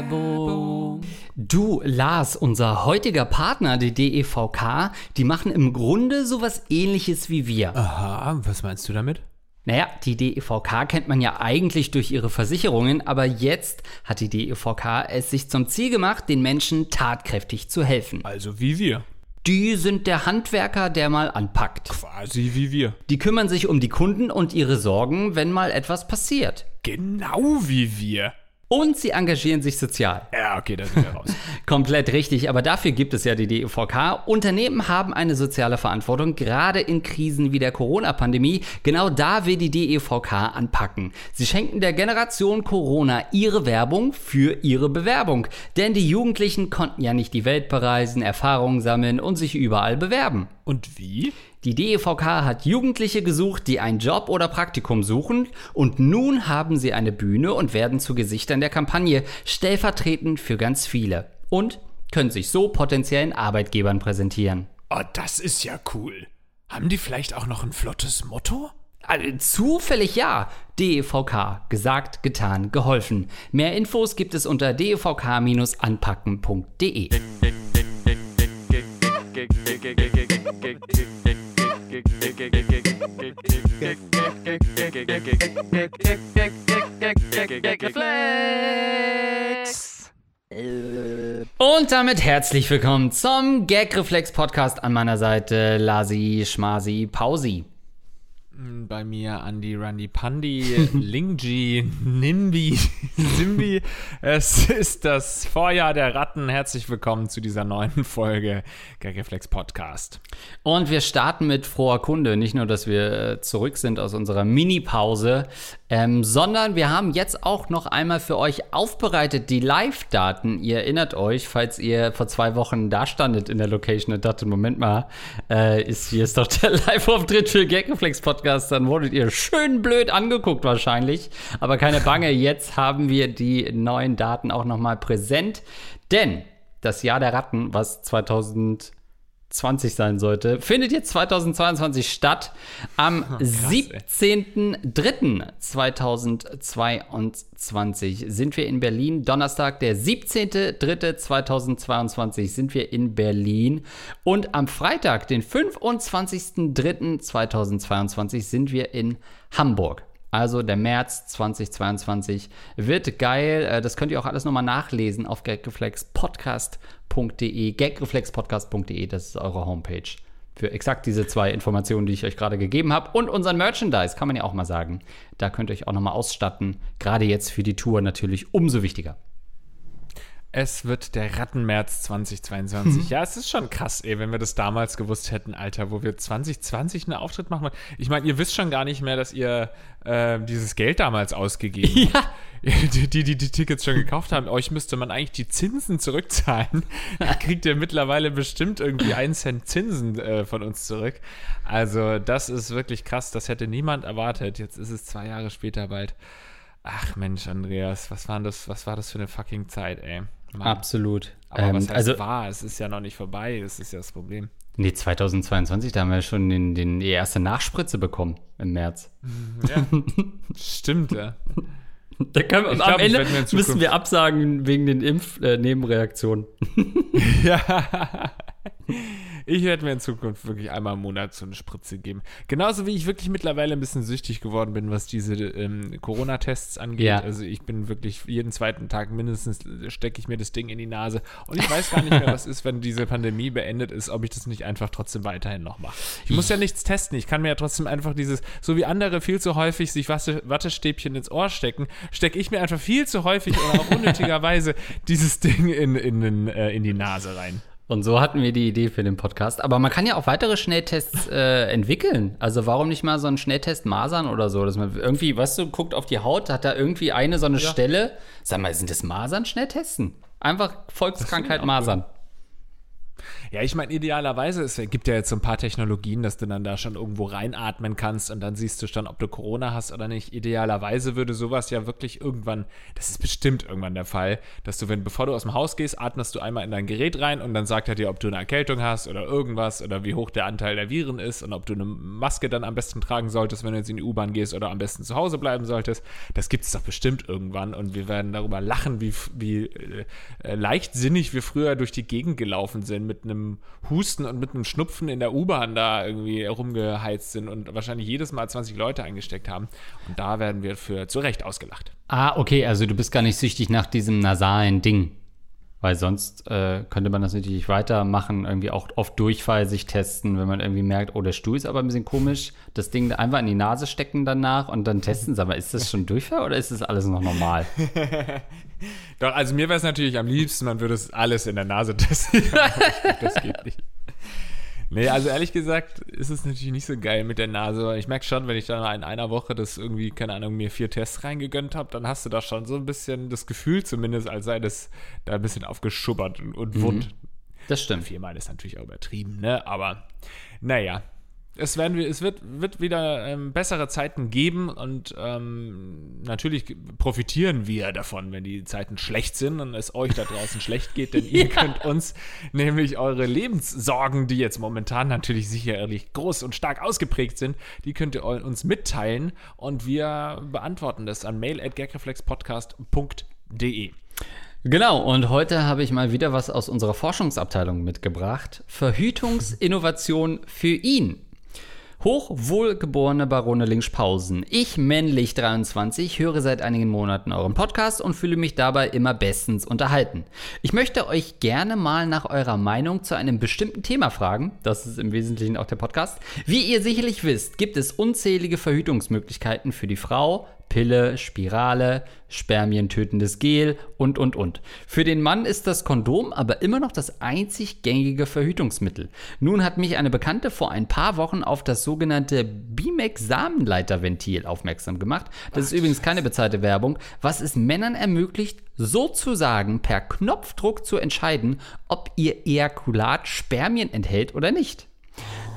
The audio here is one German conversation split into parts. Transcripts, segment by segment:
Werbung. Du, Lars, unser heutiger Partner, die DEVK, die machen im Grunde sowas ähnliches wie wir. Aha, was meinst du damit? Naja, die DEVK kennt man ja eigentlich durch ihre Versicherungen, aber jetzt hat die DEVK es sich zum Ziel gemacht, den Menschen tatkräftig zu helfen. Also wie wir. Die sind der Handwerker, der mal anpackt. Quasi wie wir. Die kümmern sich um die Kunden und ihre Sorgen, wenn mal etwas passiert. Genau wie wir. Und sie engagieren sich sozial. Ja, okay, da sind wir raus. Komplett richtig, aber dafür gibt es ja die DEVK. Unternehmen haben eine soziale Verantwortung, gerade in Krisen wie der Corona-Pandemie. Genau da will die DEVK anpacken. Sie schenken der Generation Corona ihre Werbung für ihre Bewerbung. Denn die Jugendlichen konnten ja nicht die Welt bereisen, Erfahrungen sammeln und sich überall bewerben. Und wie? Die DEVK hat Jugendliche gesucht, die einen Job oder Praktikum suchen und nun haben sie eine Bühne und werden zu Gesichtern der Kampagne, stellvertretend für ganz viele. Und können sich so potenziellen Arbeitgebern präsentieren. Oh, das ist ja cool. Haben die vielleicht auch noch ein flottes Motto? Also, zufällig ja. DEVK. Gesagt, getan, geholfen. Mehr Infos gibt es unter devk-anpacken.de. Und damit herzlich willkommen zum Gagreflex Podcast an meiner Seite Lasi Schmasi Pausi. Bei mir Andy Randy Pandi, Lingji, Nimbi, Simbi. Es ist das Vorjahr der Ratten. Herzlich willkommen zu dieser neuen Folge Gagreflex Podcast. Und wir starten mit froher Kunde. Nicht nur, dass wir äh, zurück sind aus unserer Mini-Pause, ähm, sondern wir haben jetzt auch noch einmal für euch aufbereitet die Live-Daten. Ihr erinnert euch, falls ihr vor zwei Wochen da standet in der Location und dachte, Moment mal, äh, ist hier ist doch der Live-Auftritt für Gagreflex Podcast, dann wurdet ihr schön blöd angeguckt wahrscheinlich. Aber keine Bange, jetzt haben wir die neuen Daten auch noch mal präsent. Denn das Jahr der Ratten, was 2000 20 sein sollte, findet jetzt 2022 statt. Am Oh, 17.03.2022 sind wir in Berlin. Donnerstag, der 17.03.2022 sind wir in Berlin. Und am Freitag, den 25.03.2022 sind wir in Hamburg. Also der März 2022 wird geil. Äh, Das könnt ihr auch alles nochmal nachlesen auf gagreflexpodcast.de. gagreflexpodcast.de, das ist eure Homepage. Für exakt diese zwei Informationen, die ich euch gerade gegeben habe. Und unseren Merchandise, kann man ja auch mal sagen. Da könnt ihr euch auch nochmal ausstatten. Gerade jetzt für die Tour natürlich umso wichtiger. Es wird der Rattenmärz 2022. ja, es ist schon krass, ey, wenn wir das damals gewusst hätten, Alter, wo wir 2020 einen Auftritt machen. Ich meine, ihr wisst schon gar nicht mehr, dass ihr äh, dieses Geld damals ausgegeben habt. Die, die, die die Tickets schon gekauft haben, euch müsste man eigentlich die Zinsen zurückzahlen. Da kriegt ihr mittlerweile bestimmt irgendwie einen Cent Zinsen äh, von uns zurück. Also, das ist wirklich krass. Das hätte niemand erwartet. Jetzt ist es zwei Jahre später bald. Ach Mensch, Andreas, was war das, was war das für eine fucking Zeit, ey? Mann. Absolut. Aber Ähm, was heißt also, wahr? Es ist ja noch nicht vorbei, das ist ja das Problem. nee, 2022, da haben wir schon den, den, die erste Nachspritze bekommen im März. Ja, stimmt, ja. Da können wir, am glaub, ich Ende müssen wir absagen wegen den Impf-Nebenreaktionen. ja. Ich werde mir in Zukunft wirklich einmal im Monat so eine Spritze geben. Genauso wie ich wirklich mittlerweile ein bisschen süchtig geworden bin, was diese ähm, Corona-Tests angeht. Ja. Also ich bin wirklich jeden zweiten Tag mindestens stecke ich mir das Ding in die Nase. Und ich weiß gar nicht mehr, was ist, wenn diese Pandemie beendet ist, ob ich das nicht einfach trotzdem weiterhin noch mache. Ich muss ja nichts testen. Ich kann mir ja trotzdem einfach dieses, so wie andere viel zu häufig sich Watte, Wattestäbchen ins Ohr stecken, stecke ich mir einfach viel zu häufig oder auch unnötigerweise dieses Ding in, in, in, äh, in die Nase rein. Und so hatten wir die Idee für den Podcast. Aber man kann ja auch weitere Schnelltests äh, entwickeln. Also warum nicht mal so einen Schnelltest Masern oder so, dass man irgendwie, weißt du, guckt auf die Haut, hat da irgendwie eine so eine Stelle. Sag mal, sind das Masern Schnelltesten? Einfach Volkskrankheit Masern. Ja, ich meine, idealerweise, es gibt ja jetzt so ein paar Technologien, dass du dann da schon irgendwo reinatmen kannst und dann siehst du schon, ob du Corona hast oder nicht. Idealerweise würde sowas ja wirklich irgendwann, das ist bestimmt irgendwann der Fall, dass du, wenn, bevor du aus dem Haus gehst, atmest du einmal in dein Gerät rein und dann sagt er dir, ob du eine Erkältung hast oder irgendwas oder wie hoch der Anteil der Viren ist und ob du eine Maske dann am besten tragen solltest, wenn du jetzt in die U-Bahn gehst oder am besten zu Hause bleiben solltest. Das gibt es doch bestimmt irgendwann und wir werden darüber lachen, wie, wie äh, leichtsinnig wir früher durch die Gegend gelaufen sind mit einem Husten und mit einem Schnupfen in der U-Bahn da irgendwie rumgeheizt sind und wahrscheinlich jedes Mal 20 Leute eingesteckt haben. Und da werden wir für zu Recht ausgelacht. Ah, okay, also du bist gar nicht süchtig nach diesem nasalen Ding. Weil sonst äh, könnte man das natürlich weitermachen, irgendwie auch auf Durchfall sich testen, wenn man irgendwie merkt, oh, der Stuhl ist aber ein bisschen komisch, das Ding einfach in die Nase stecken danach und dann testen sie. Aber ist das schon Durchfall oder ist das alles noch normal? Doch, also mir wäre es natürlich am liebsten, man würde es alles in der Nase testen. das geht nicht. Nee, also ehrlich gesagt ist es natürlich nicht so geil mit der Nase. Ich merke schon, wenn ich dann in einer Woche das irgendwie, keine Ahnung, mir vier Tests reingegönnt habe, dann hast du da schon so ein bisschen das Gefühl zumindest, als sei das da ein bisschen aufgeschubbert und, und wund. Mhm. Das stimmt. Viermal ist natürlich auch übertrieben, ne? Aber naja, es, werden, es wird, wird wieder ähm, bessere Zeiten geben und ähm, natürlich profitieren wir davon, wenn die Zeiten schlecht sind und es euch da draußen schlecht geht, denn ihr ja. könnt uns nämlich eure Lebenssorgen, die jetzt momentan natürlich sicherlich groß und stark ausgeprägt sind, die könnt ihr uns mitteilen und wir beantworten das an mail.gagreflexpodcast.de. Genau, und heute habe ich mal wieder was aus unserer Forschungsabteilung mitgebracht. Verhütungsinnovation für ihn. Hochwohlgeborene Barone Linkspausen. Ich, männlich 23, höre seit einigen Monaten euren Podcast und fühle mich dabei immer bestens unterhalten. Ich möchte euch gerne mal nach eurer Meinung zu einem bestimmten Thema fragen. Das ist im Wesentlichen auch der Podcast. Wie ihr sicherlich wisst, gibt es unzählige Verhütungsmöglichkeiten für die Frau, Pille, Spirale, spermientötendes Gel und, und, und. Für den Mann ist das Kondom aber immer noch das einzig gängige Verhütungsmittel. Nun hat mich eine Bekannte vor ein paar Wochen auf das sogenannte Bimex-Samenleiterventil aufmerksam gemacht. Das ist übrigens keine bezahlte Werbung, was es Männern ermöglicht, sozusagen per Knopfdruck zu entscheiden, ob ihr Ejakulat Spermien enthält oder nicht.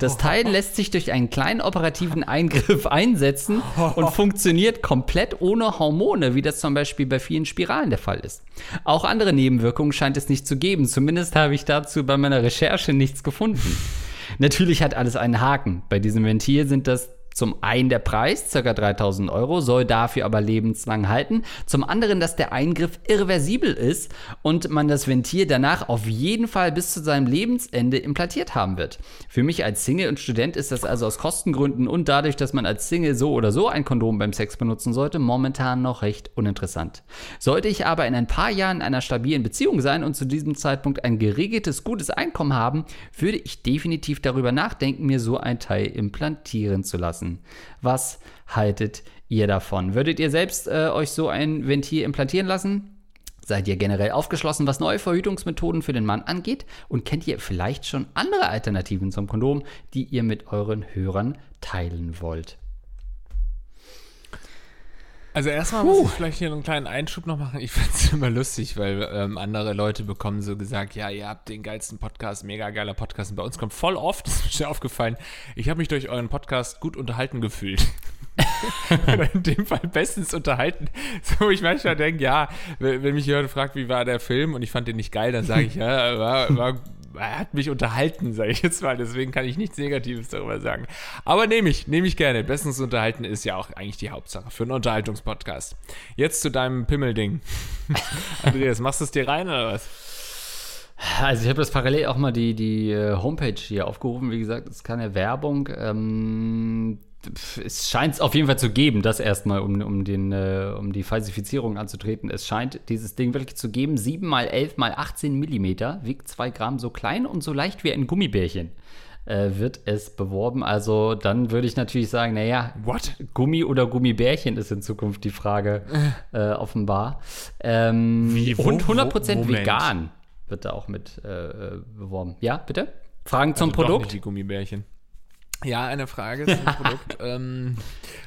Das Teil lässt sich durch einen kleinen operativen Eingriff einsetzen und funktioniert komplett ohne Hormone, wie das zum Beispiel bei vielen Spiralen der Fall ist. Auch andere Nebenwirkungen scheint es nicht zu geben. Zumindest habe ich dazu bei meiner Recherche nichts gefunden. Natürlich hat alles einen Haken. Bei diesem Ventil sind das zum einen der Preis, ca. 3000 Euro, soll dafür aber lebenslang halten. Zum anderen, dass der Eingriff irreversibel ist und man das Ventil danach auf jeden Fall bis zu seinem Lebensende implantiert haben wird. Für mich als Single und Student ist das also aus Kostengründen und dadurch, dass man als Single so oder so ein Kondom beim Sex benutzen sollte, momentan noch recht uninteressant. Sollte ich aber in ein paar Jahren in einer stabilen Beziehung sein und zu diesem Zeitpunkt ein geregeltes, gutes Einkommen haben, würde ich definitiv darüber nachdenken, mir so ein Teil implantieren zu lassen lassen. Was haltet ihr davon? Würdet ihr selbst äh, euch so ein Ventil implantieren lassen? Seid ihr generell aufgeschlossen, was neue Verhütungsmethoden für den Mann angeht? Und kennt ihr vielleicht schon andere Alternativen zum Kondom, die ihr mit euren Hörern teilen wollt? Also erstmal muss ich vielleicht hier einen kleinen Einschub noch machen. Ich finde es immer lustig, weil ähm, andere Leute bekommen so gesagt, ja, ihr habt den geilsten Podcast, mega geiler Podcast. Und bei uns kommt voll oft, das ist mir aufgefallen, ich habe mich durch euren Podcast gut unterhalten gefühlt. Oder in dem Fall bestens unterhalten. So, ich manchmal denke, ja, wenn mich jemand fragt, wie war der Film und ich fand den nicht geil, dann sage ich, ja, war, war hat mich unterhalten, sage ich jetzt mal. Deswegen kann ich nichts Negatives darüber sagen. Aber nehme ich, nehme ich gerne. Bestens unterhalten ist ja auch eigentlich die Hauptsache für einen Unterhaltungspodcast. Jetzt zu deinem Pimmelding. Andreas, machst du es dir rein oder was? Also ich habe das parallel auch mal die, die äh, Homepage hier aufgerufen. Wie gesagt, es ist keine Werbung. Ähm, es scheint es auf jeden Fall zu geben, das erstmal, um, um, den, äh, um die Falsifizierung anzutreten. Es scheint dieses Ding wirklich zu geben. 7 mal 11 mal 18 Millimeter, wiegt 2 Gramm, so klein und so leicht wie ein Gummibärchen. Äh, wird es beworben. Also dann würde ich natürlich sagen, naja, What? Gummi oder Gummibärchen ist in Zukunft die Frage äh, offenbar. Ähm, wie, wo, und 100% wo, vegan wird da auch mit äh, beworben. Ja, bitte? Fragen zum also Produkt? Doch nicht die Gummibärchen. Ja, eine Frage zum Produkt. ähm,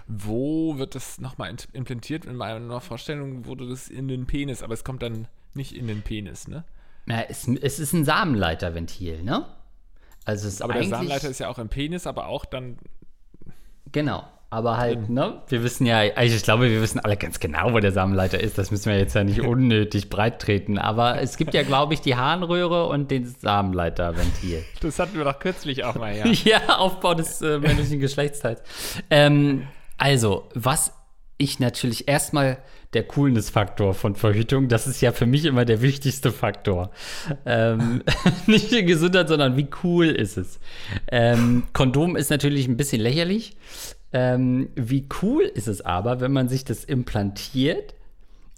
wo wird das nochmal implantiert? In meiner Vorstellung wurde das in den Penis, aber es kommt dann nicht in den Penis, ne? Ja, es, es ist ein Samenleiterventil, ne? Also es ist Aber der Samenleiter ist ja auch im Penis, aber auch dann. Genau. Aber halt, ne? Wir wissen ja, also ich glaube, wir wissen alle ganz genau, wo der Samenleiter ist. Das müssen wir jetzt ja nicht unnötig breit treten. Aber es gibt ja, glaube ich, die Harnröhre und den Samenleiterventil. Das hatten wir doch kürzlich auch mal, ja. ja, Aufbau des äh, männlichen Geschlechtsteils. Ähm, also, was ich natürlich erstmal der Coolness-Faktor von Verhütung, das ist ja für mich immer der wichtigste Faktor. Ähm, nicht die Gesundheit, sondern wie cool ist es. Ähm, Kondom ist natürlich ein bisschen lächerlich. Ähm, wie cool ist es aber, wenn man sich das implantiert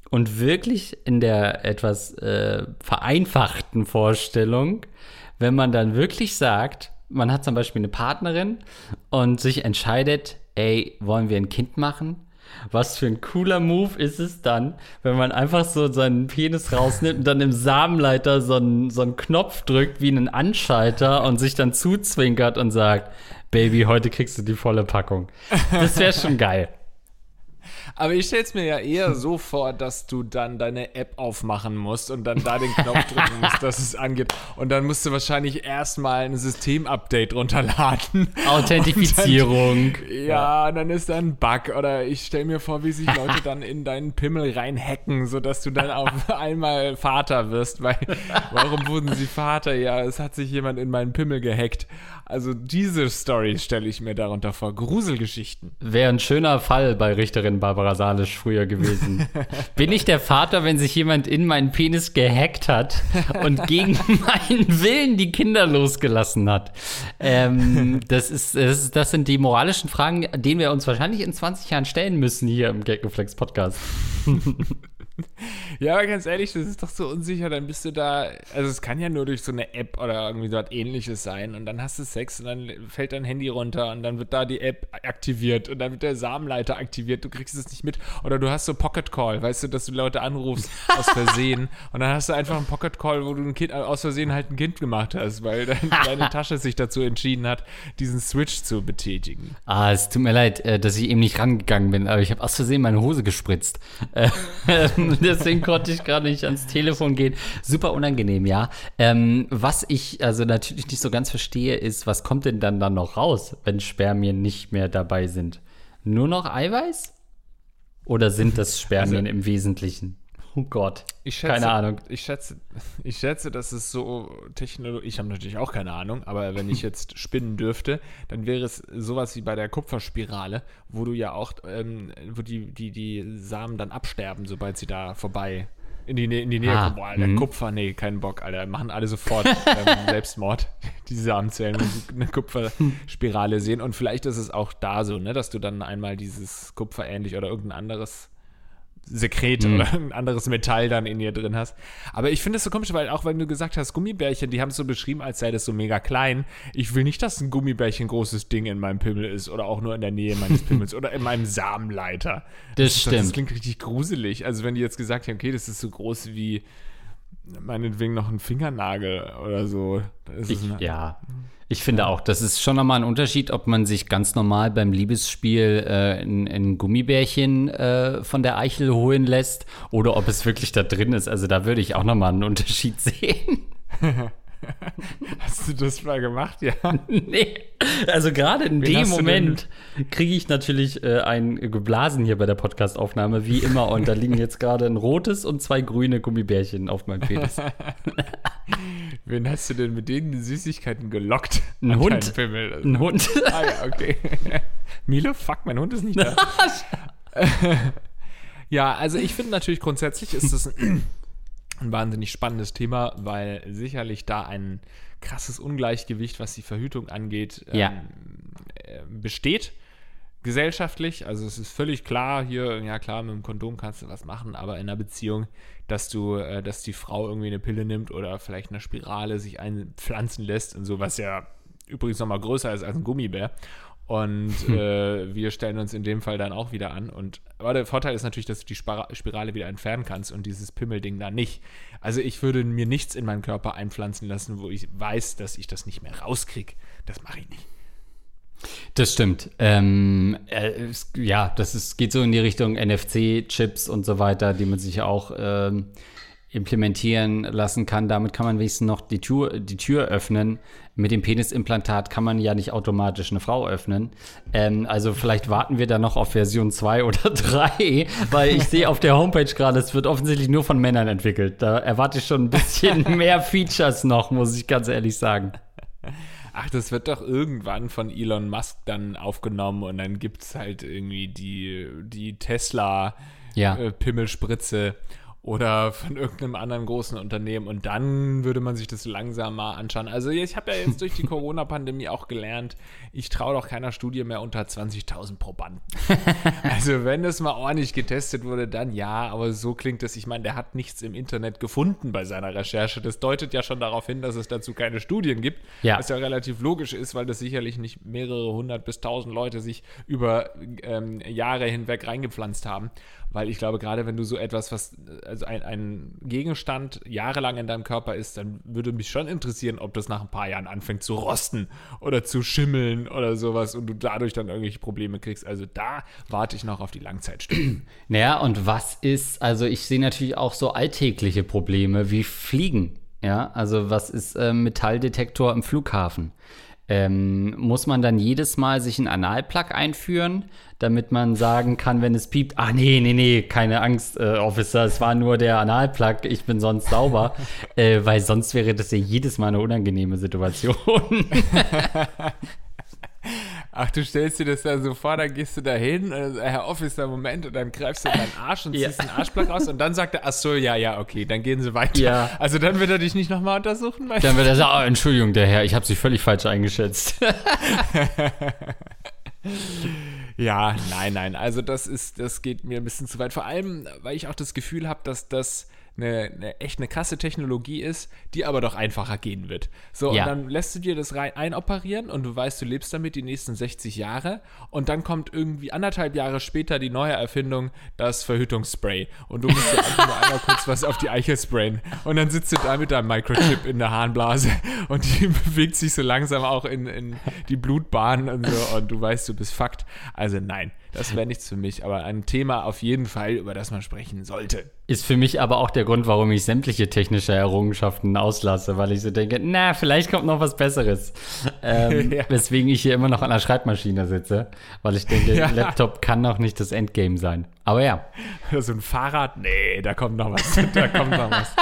und wirklich in der etwas äh, vereinfachten Vorstellung, wenn man dann wirklich sagt, man hat zum Beispiel eine Partnerin und sich entscheidet, ey, wollen wir ein Kind machen? Was für ein cooler Move ist es dann, wenn man einfach so seinen Penis rausnimmt und dann im Samenleiter so einen, so einen Knopf drückt wie einen Anschalter und sich dann zuzwinkert und sagt, Baby, heute kriegst du die volle Packung. Das wäre schon geil. Aber ich stelle es mir ja eher so vor, dass du dann deine App aufmachen musst und dann da den Knopf drücken musst, dass es angeht. Und dann musst du wahrscheinlich erstmal ein Systemupdate runterladen. Authentifizierung. Dann, ja, dann ist da ein Bug. Oder ich stelle mir vor, wie sich Leute dann in deinen Pimmel reinhacken, sodass du dann auf einmal Vater wirst. Weil, warum wurden sie Vater? Ja, es hat sich jemand in meinen Pimmel gehackt. Also diese Story stelle ich mir darunter vor. Gruselgeschichten. Wäre ein schöner Fall bei Richterin Barbara Salisch früher gewesen. Bin ich der Vater, wenn sich jemand in meinen Penis gehackt hat und gegen meinen Willen die Kinder losgelassen hat? Ähm, das, ist, das, ist, das sind die moralischen Fragen, denen wir uns wahrscheinlich in 20 Jahren stellen müssen hier im Gagreflex Podcast. Ja, aber ganz ehrlich, das ist doch so unsicher, dann bist du da, also es kann ja nur durch so eine App oder irgendwie so was ähnliches sein und dann hast du Sex und dann fällt dein Handy runter und dann wird da die App aktiviert und dann wird der Samenleiter aktiviert, du kriegst es nicht mit oder du hast so Pocket Call, weißt du, dass du Leute anrufst aus Versehen und dann hast du einfach einen Pocket Call, wo du ein Kind aus Versehen halt ein Kind gemacht hast, weil dein, deine Tasche sich dazu entschieden hat, diesen Switch zu betätigen. Ah, es tut mir leid, äh, dass ich eben nicht rangegangen bin, aber ich habe aus Versehen meine Hose gespritzt. Deswegen konnte ich gerade nicht ans Telefon gehen. Super unangenehm, ja. Ähm, was ich also natürlich nicht so ganz verstehe, ist, was kommt denn dann dann noch raus, wenn Spermien nicht mehr dabei sind? Nur noch Eiweiß? Oder sind das Spermien also, im Wesentlichen? Oh Gott. Schätze, keine Ahnung. Ich schätze, ich schätze, dass es so Technologie. Ich habe natürlich auch keine Ahnung, aber wenn ich jetzt spinnen dürfte, dann wäre es sowas wie bei der Kupferspirale, wo du ja auch, ähm, wo die, die, die Samen dann absterben, sobald sie da vorbei in die, in die Nähe ah, kommen. Boah, Alter, mhm. Kupfer, nee, keinen Bock, Alter. Machen alle sofort ähm, Selbstmord, die Samenzellen, wenn sie eine Kupferspirale sehen. Und vielleicht ist es auch da so, ne, dass du dann einmal dieses Kupfer ähnlich oder irgendein anderes Sekret mhm. oder ein anderes Metall dann in ihr drin hast. Aber ich finde es so komisch, weil auch wenn du gesagt hast, Gummibärchen, die haben es so beschrieben, als sei das so mega klein. Ich will nicht, dass ein Gummibärchen ein großes Ding in meinem Pimmel ist oder auch nur in der Nähe meines Pimmels oder in meinem Samenleiter. Das, das stimmt. Das klingt richtig gruselig. Also wenn die jetzt gesagt haben, okay, das ist so groß wie meinetwegen noch ein Fingernagel oder so. Ich, ja. Ich finde auch, das ist schon nochmal ein Unterschied, ob man sich ganz normal beim Liebesspiel äh, ein, ein, Gummibärchen äh, von der Eichel holen lässt oder ob es wirklich da drin ist. Also da würde ich auch nochmal einen Unterschied sehen. Hast du das mal gemacht, ja? nee. Also gerade in Wen dem Moment kriege ich natürlich äh, ein geblasen hier bei der Podcastaufnahme, wie immer. Und da liegen jetzt gerade ein rotes und zwei grüne Gummibärchen auf meinem Penis. Wen hast du denn mit denen Süßigkeiten gelockt? Ein Hund. Ein Hund. ah ja, okay. Milo, fuck, mein Hund ist nicht da. ja, also ich finde natürlich grundsätzlich ist das ein wahnsinnig spannendes Thema, weil sicherlich da ein krasses Ungleichgewicht, was die Verhütung angeht, ja. ähm, äh, besteht. Gesellschaftlich, also es ist völlig klar, hier, ja klar, mit dem Kondom kannst du was machen, aber in einer Beziehung, dass du, äh, dass die Frau irgendwie eine Pille nimmt oder vielleicht eine Spirale sich einpflanzen lässt und so, was ja übrigens nochmal größer ist als ein Gummibär. Und hm. äh, wir stellen uns in dem Fall dann auch wieder an. Und aber der Vorteil ist natürlich, dass du die Spirale wieder entfernen kannst und dieses Pimmelding da nicht. Also ich würde mir nichts in meinen Körper einpflanzen lassen, wo ich weiß, dass ich das nicht mehr rauskriege. Das mache ich nicht. Das stimmt. Ähm, äh, es, ja, das ist, geht so in die Richtung NFC-Chips und so weiter, die man sich auch ähm, implementieren lassen kann. Damit kann man wenigstens noch die Tür, die Tür öffnen. Mit dem Penisimplantat kann man ja nicht automatisch eine Frau öffnen. Ähm, also vielleicht warten wir da noch auf Version 2 oder 3, weil ich sehe auf der Homepage gerade, es wird offensichtlich nur von Männern entwickelt. Da erwarte ich schon ein bisschen mehr Features noch, muss ich ganz ehrlich sagen. Ach, das wird doch irgendwann von Elon Musk dann aufgenommen und dann gibt es halt irgendwie die, die Tesla Ja. äh, oder von irgendeinem anderen großen Unternehmen und dann würde man sich das langsam mal anschauen. Also ich habe ja jetzt durch die Corona-Pandemie auch gelernt, ich traue doch keiner Studie mehr unter 20.000 Probanden. also wenn das mal ordentlich getestet wurde, dann ja, aber so klingt es. Ich meine, der hat nichts im Internet gefunden bei seiner Recherche. Das deutet ja schon darauf hin, dass es dazu keine Studien gibt, Ja. was ja relativ logisch ist, weil das sicherlich nicht mehrere hundert bis tausend Leute sich über ähm, Jahre hinweg reingepflanzt haben. Weil ich glaube, gerade wenn du so etwas, was also ein, ein Gegenstand jahrelang in deinem Körper ist, dann würde mich schon interessieren, ob das nach ein paar Jahren anfängt zu rosten oder zu schimmeln oder sowas und du dadurch dann irgendwelche Probleme kriegst. Also da warte ich noch auf die Langzeitstudien. Naja, und was ist, also ich sehe natürlich auch so alltägliche Probleme wie Fliegen. Ja, also was ist äh, Metalldetektor im Flughafen? Ähm, muss man dann jedes Mal sich einen Analplug einführen, damit man sagen kann, wenn es piept, ah nee, nee, nee, keine Angst, äh, Officer, es war nur der Analplug, ich bin sonst sauber, äh, weil sonst wäre das ja jedes Mal eine unangenehme Situation. Ach, du stellst dir das da so vor, dann gehst du da hin, äh, Herr Officer, Moment, und dann greifst du in deinen Arsch und Ja. ziehst den Arschplug raus und dann sagt er, ach so, ja, ja, okay, dann gehen sie weiter. Ja. Also dann wird er dich nicht nochmal untersuchen, Dann wird er sagen, oh, Entschuldigung, der Herr, ich habe Sie völlig falsch eingeschätzt. Ja, nein, nein. Also das ist, das geht mir ein bisschen zu weit. Vor allem, weil ich auch das Gefühl habe, dass das eine, eine echt eine krasse Technologie ist, die aber doch einfacher gehen wird. So, Ja. und dann lässt du dir das rein einoperieren und du weißt, du lebst damit die nächsten 60 Jahre und dann kommt irgendwie anderthalb Jahre später die neue Erfindung, das Verhütungsspray. Und du musst dir einfach nur einmal kurz was auf die Eichel sprayen. Und dann sitzt du da mit deinem Microchip in der Harnblase und die bewegt sich so langsam auch in, in die Blutbahn und so und du weißt, du bist fucked. Also nein, das wäre nichts für mich, aber ein Thema auf jeden Fall, über das man sprechen sollte. Ist für mich aber auch der Grund, warum ich sämtliche technische Errungenschaften auslasse, weil ich so denke, na, vielleicht kommt noch was Besseres. Ähm, Ja. Weswegen ich hier immer noch an der Schreibmaschine sitze, weil ich denke, Ja. Laptop kann noch nicht das Endgame sein. Aber ja, so ein Fahrrad, nee, da kommt noch was. Da kommt noch was.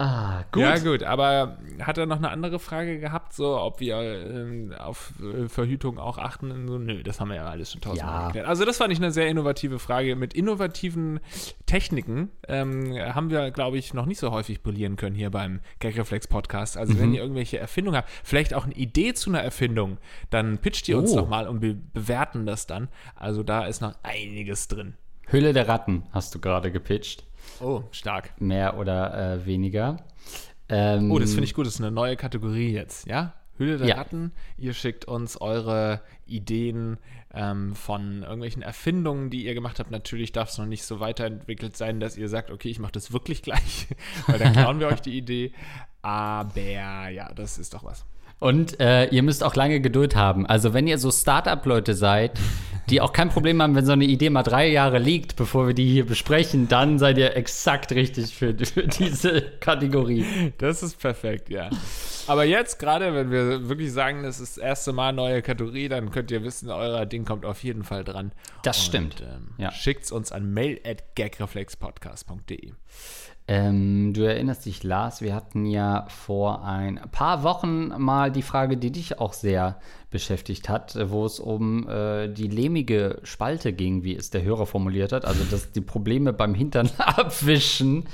Ah, gut. Ja, gut, aber hat er noch eine andere Frage gehabt, so ob wir ähm, auf äh, Verhütung auch achten? Und So, nö, das haben wir ja alles schon tausendmal Ja. geklärt. Also das fand ich eine sehr innovative Frage. Mit innovativen Techniken ähm, haben wir, glaube ich, noch nicht so häufig brillieren können hier beim Gagreflex Podcast. Also Mhm. wenn ihr irgendwelche Erfindungen habt, vielleicht auch eine Idee zu einer Erfindung, dann pitcht ihr uns Oh. doch mal und wir bewerten das dann. Also da ist noch einiges drin. Hülle der Ratten hast du gerade gepitcht. Oh, stark. Mehr oder äh, weniger. Ähm, Oh, das finde ich gut. Das ist eine neue Kategorie jetzt, ja? Hülle der Ja. Ratten. Ihr schickt uns eure Ideen ähm, von irgendwelchen Erfindungen, die ihr gemacht habt. Natürlich darf es noch nicht so weiterentwickelt sein, dass ihr sagt, okay, ich mache das wirklich gleich, weil dann klauen wir euch die Idee. Aber ja, das ist doch was. Und äh, ihr müsst auch lange Geduld haben. Also wenn ihr so Startup-Leute seid, die auch kein Problem haben, wenn so eine Idee mal drei Jahre liegt, bevor wir die hier besprechen, dann seid ihr exakt richtig für, für diese Kategorie. Das ist perfekt, ja. Aber jetzt gerade, wenn wir wirklich sagen, das ist das erste Mal neue Kategorie, dann könnt ihr wissen, euer Ding kommt auf jeden Fall dran. Das stimmt. Ähm, Ja. Schickt's uns an mail at gagreflexpodcast.de. Ähm, du erinnerst dich, Lars, wir hatten ja vor ein paar Wochen mal die Frage, die dich auch sehr beschäftigt hat, wo es um äh, die lehmige Spalte ging, wie es der Hörer formuliert hat. Also dass die Probleme beim Hintern abwischen,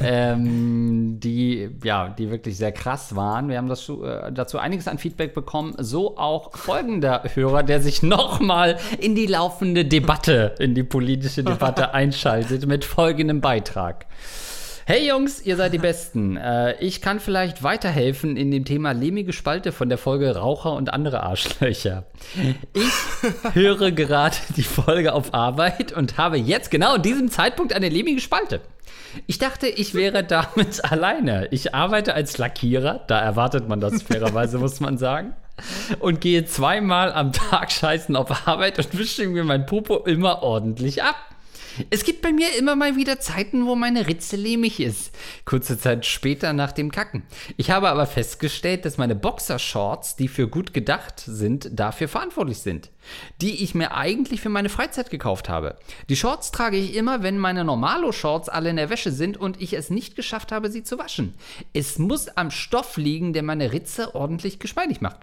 ähm, die ja, die wirklich sehr krass waren. Wir haben das, äh, dazu einiges an Feedback bekommen. So auch folgender Hörer, der sich nochmal in die laufende Debatte, in die politische Debatte einschaltet mit folgendem Beitrag. Hey Jungs, ihr seid die Besten. Äh, ich kann vielleicht weiterhelfen in dem Thema lehmige Spalte von der Folge Raucher und andere Arschlöcher. Ich höre gerade die Folge auf Arbeit und habe jetzt genau in diesem Zeitpunkt eine lehmige Spalte. Ich dachte, ich wäre damit alleine. Ich arbeite als Lackierer, da erwartet man das fairerweise, muss man sagen. Und gehe zweimal am Tag scheißen auf Arbeit und wische mir mein Popo immer ordentlich ab. Es gibt bei mir immer mal wieder Zeiten, wo meine Ritze lehmig ist. Kurze Zeit später nach dem Kacken. Ich habe aber festgestellt, dass meine Boxershorts, die für gut gedacht sind, dafür verantwortlich sind. Die ich mir eigentlich für meine Freizeit gekauft habe. Die Shorts trage ich immer, wenn meine Normalo-Shorts alle in der Wäsche sind und ich es nicht geschafft habe, sie zu waschen. Es muss am Stoff liegen, der meine Ritze ordentlich geschmeidig macht.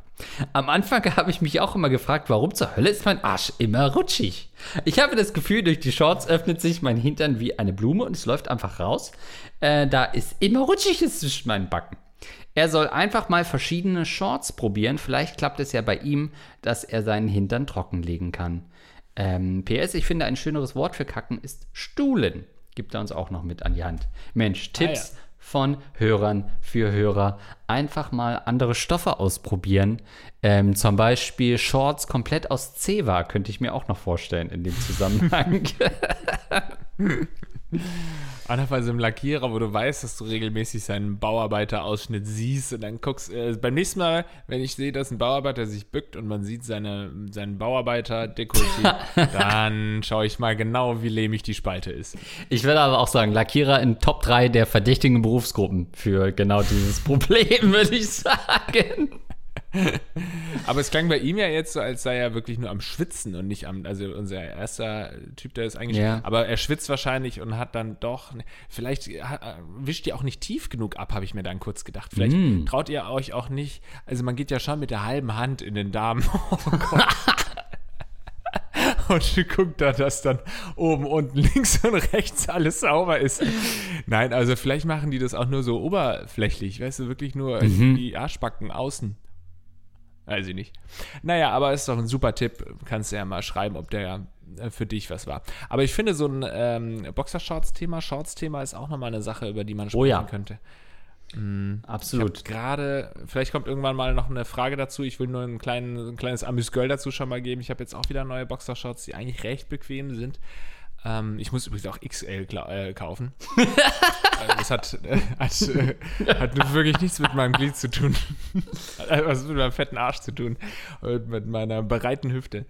Am Anfang habe ich mich auch immer gefragt, warum zur Hölle ist mein Arsch immer rutschig? Ich habe das Gefühl, durch die Shorts öffnet sich mein Hintern wie eine Blume und es läuft einfach raus, äh, da es immer rutschig ist zwischen meinen Backen. Er soll einfach mal verschiedene Shorts probieren. Vielleicht klappt es ja bei ihm, dass er seinen Hintern trockenlegen kann. Ähm, PS, ich finde, ein schöneres Wort für Kacken ist Stuhlen. Gibt er uns auch noch mit an die Hand. Mensch, Tipps ah, ja. von Hörern für Hörer. Einfach mal andere Stoffe ausprobieren. Ähm, zum Beispiel Shorts komplett aus Zewa könnte ich mir auch noch vorstellen in dem Zusammenhang. Andererseits im Lackierer, wo du weißt, dass du regelmäßig seinen Bauarbeiterausschnitt siehst und dann guckst, äh, beim nächsten Mal, wenn ich sehe, dass ein Bauarbeiter sich bückt und man sieht seine, seinen Bauarbeiter dekorativ, dann schaue ich mal genau, wie lehmig die Spalte ist. Ich würde aber auch sagen, Lackierer in Top 3 der verdächtigen Berufsgruppen für genau dieses Problem, würde ich sagen. Aber es klang bei ihm ja jetzt so, als sei er wirklich nur am Schwitzen und nicht am, also unser erster Typ, der ist eigentlich, ja. aber er schwitzt wahrscheinlich und hat dann doch, vielleicht wischt ihr auch nicht tief genug ab, habe ich mir dann kurz gedacht. Vielleicht mm. traut ihr euch auch nicht, also man geht ja schon mit der halben Hand in den Darm. Oh und guckt da, dass dann oben, unten, links und rechts alles sauber ist. Nein, also vielleicht machen die das auch nur so oberflächlich, weißt du, wirklich nur mhm. die Arschbacken außen. Weiß ich nicht. Naja, aber ist doch ein super Tipp. Kannst du ja mal schreiben, ob der äh, für dich was war. Aber ich finde, so ein ähm, Boxershorts-Thema, Shorts-Thema ist auch nochmal eine Sache, über die man sprechen oh ja. könnte. Mhm, Absolut. Gerade, vielleicht kommt irgendwann mal noch eine Frage dazu. Ich will nur ein, kleinen, ein kleines Amüsgöl dazu schon mal geben. Ich habe jetzt auch wieder neue Boxershorts, die eigentlich recht bequem sind. Ähm, ich muss übrigens auch XL äh, kaufen. Also das hat, äh, hat, äh, hat wirklich nichts mit meinem Glied zu tun. also mit meinem fetten Arsch zu tun. Und mit meiner breiten Hüfte.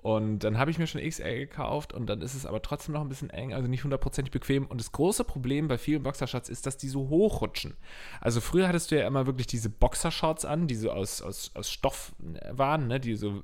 Und dann habe ich mir schon XL gekauft und dann ist es aber trotzdem noch ein bisschen eng, also nicht hundertprozentig bequem. Und das große Problem bei vielen Boxershorts ist, dass die so hochrutschen. Also früher hattest du ja immer wirklich diese Boxershorts an, die so aus, aus, aus Stoff waren, ne? die so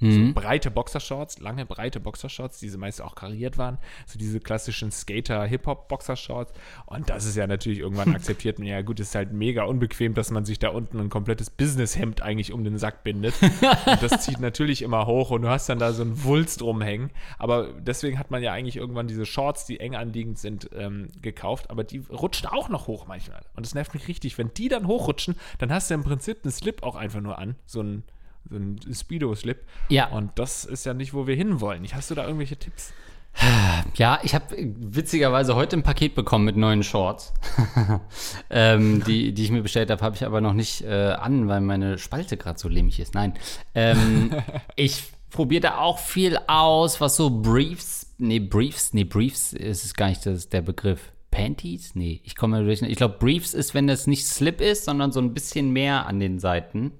Mhm. So breite Boxershorts, lange breite Boxershorts, die meist auch kariert waren. So diese klassischen Skater-Hip-Hop-Boxershorts. Und das ist ja natürlich irgendwann akzeptiert. ja, gut, ist halt mega unbequem, dass man sich da unten ein komplettes Businesshemd eigentlich um den Sack bindet. und das zieht natürlich immer hoch und du hast dann da so einen Wulst rumhängen. Aber deswegen hat man ja eigentlich irgendwann diese Shorts, die eng anliegend sind, ähm, gekauft. Aber die rutschen auch noch hoch manchmal. Und das nervt mich richtig. Wenn die dann hochrutschen, dann hast du im Prinzip einen Slip auch einfach nur an. So ein so ein Speedo-Slip. Ja. Und das ist ja nicht, wo wir hinwollen. Hast du da irgendwelche Tipps? Ja, ich habe witzigerweise heute ein Paket bekommen mit neuen Shorts, ähm, die, die ich mir bestellt habe, habe ich aber noch nicht äh, an, weil meine Spalte gerade so lehmig ist. Nein, ähm, ich probiere da auch viel aus, was so Briefs, nee, Briefs, nee, Briefs ist es gar nicht das, der Begriff. Panties? Nee, ich komme durch. Ich glaube, Briefs ist, wenn das nicht Slip ist, sondern so ein bisschen mehr an den Seiten.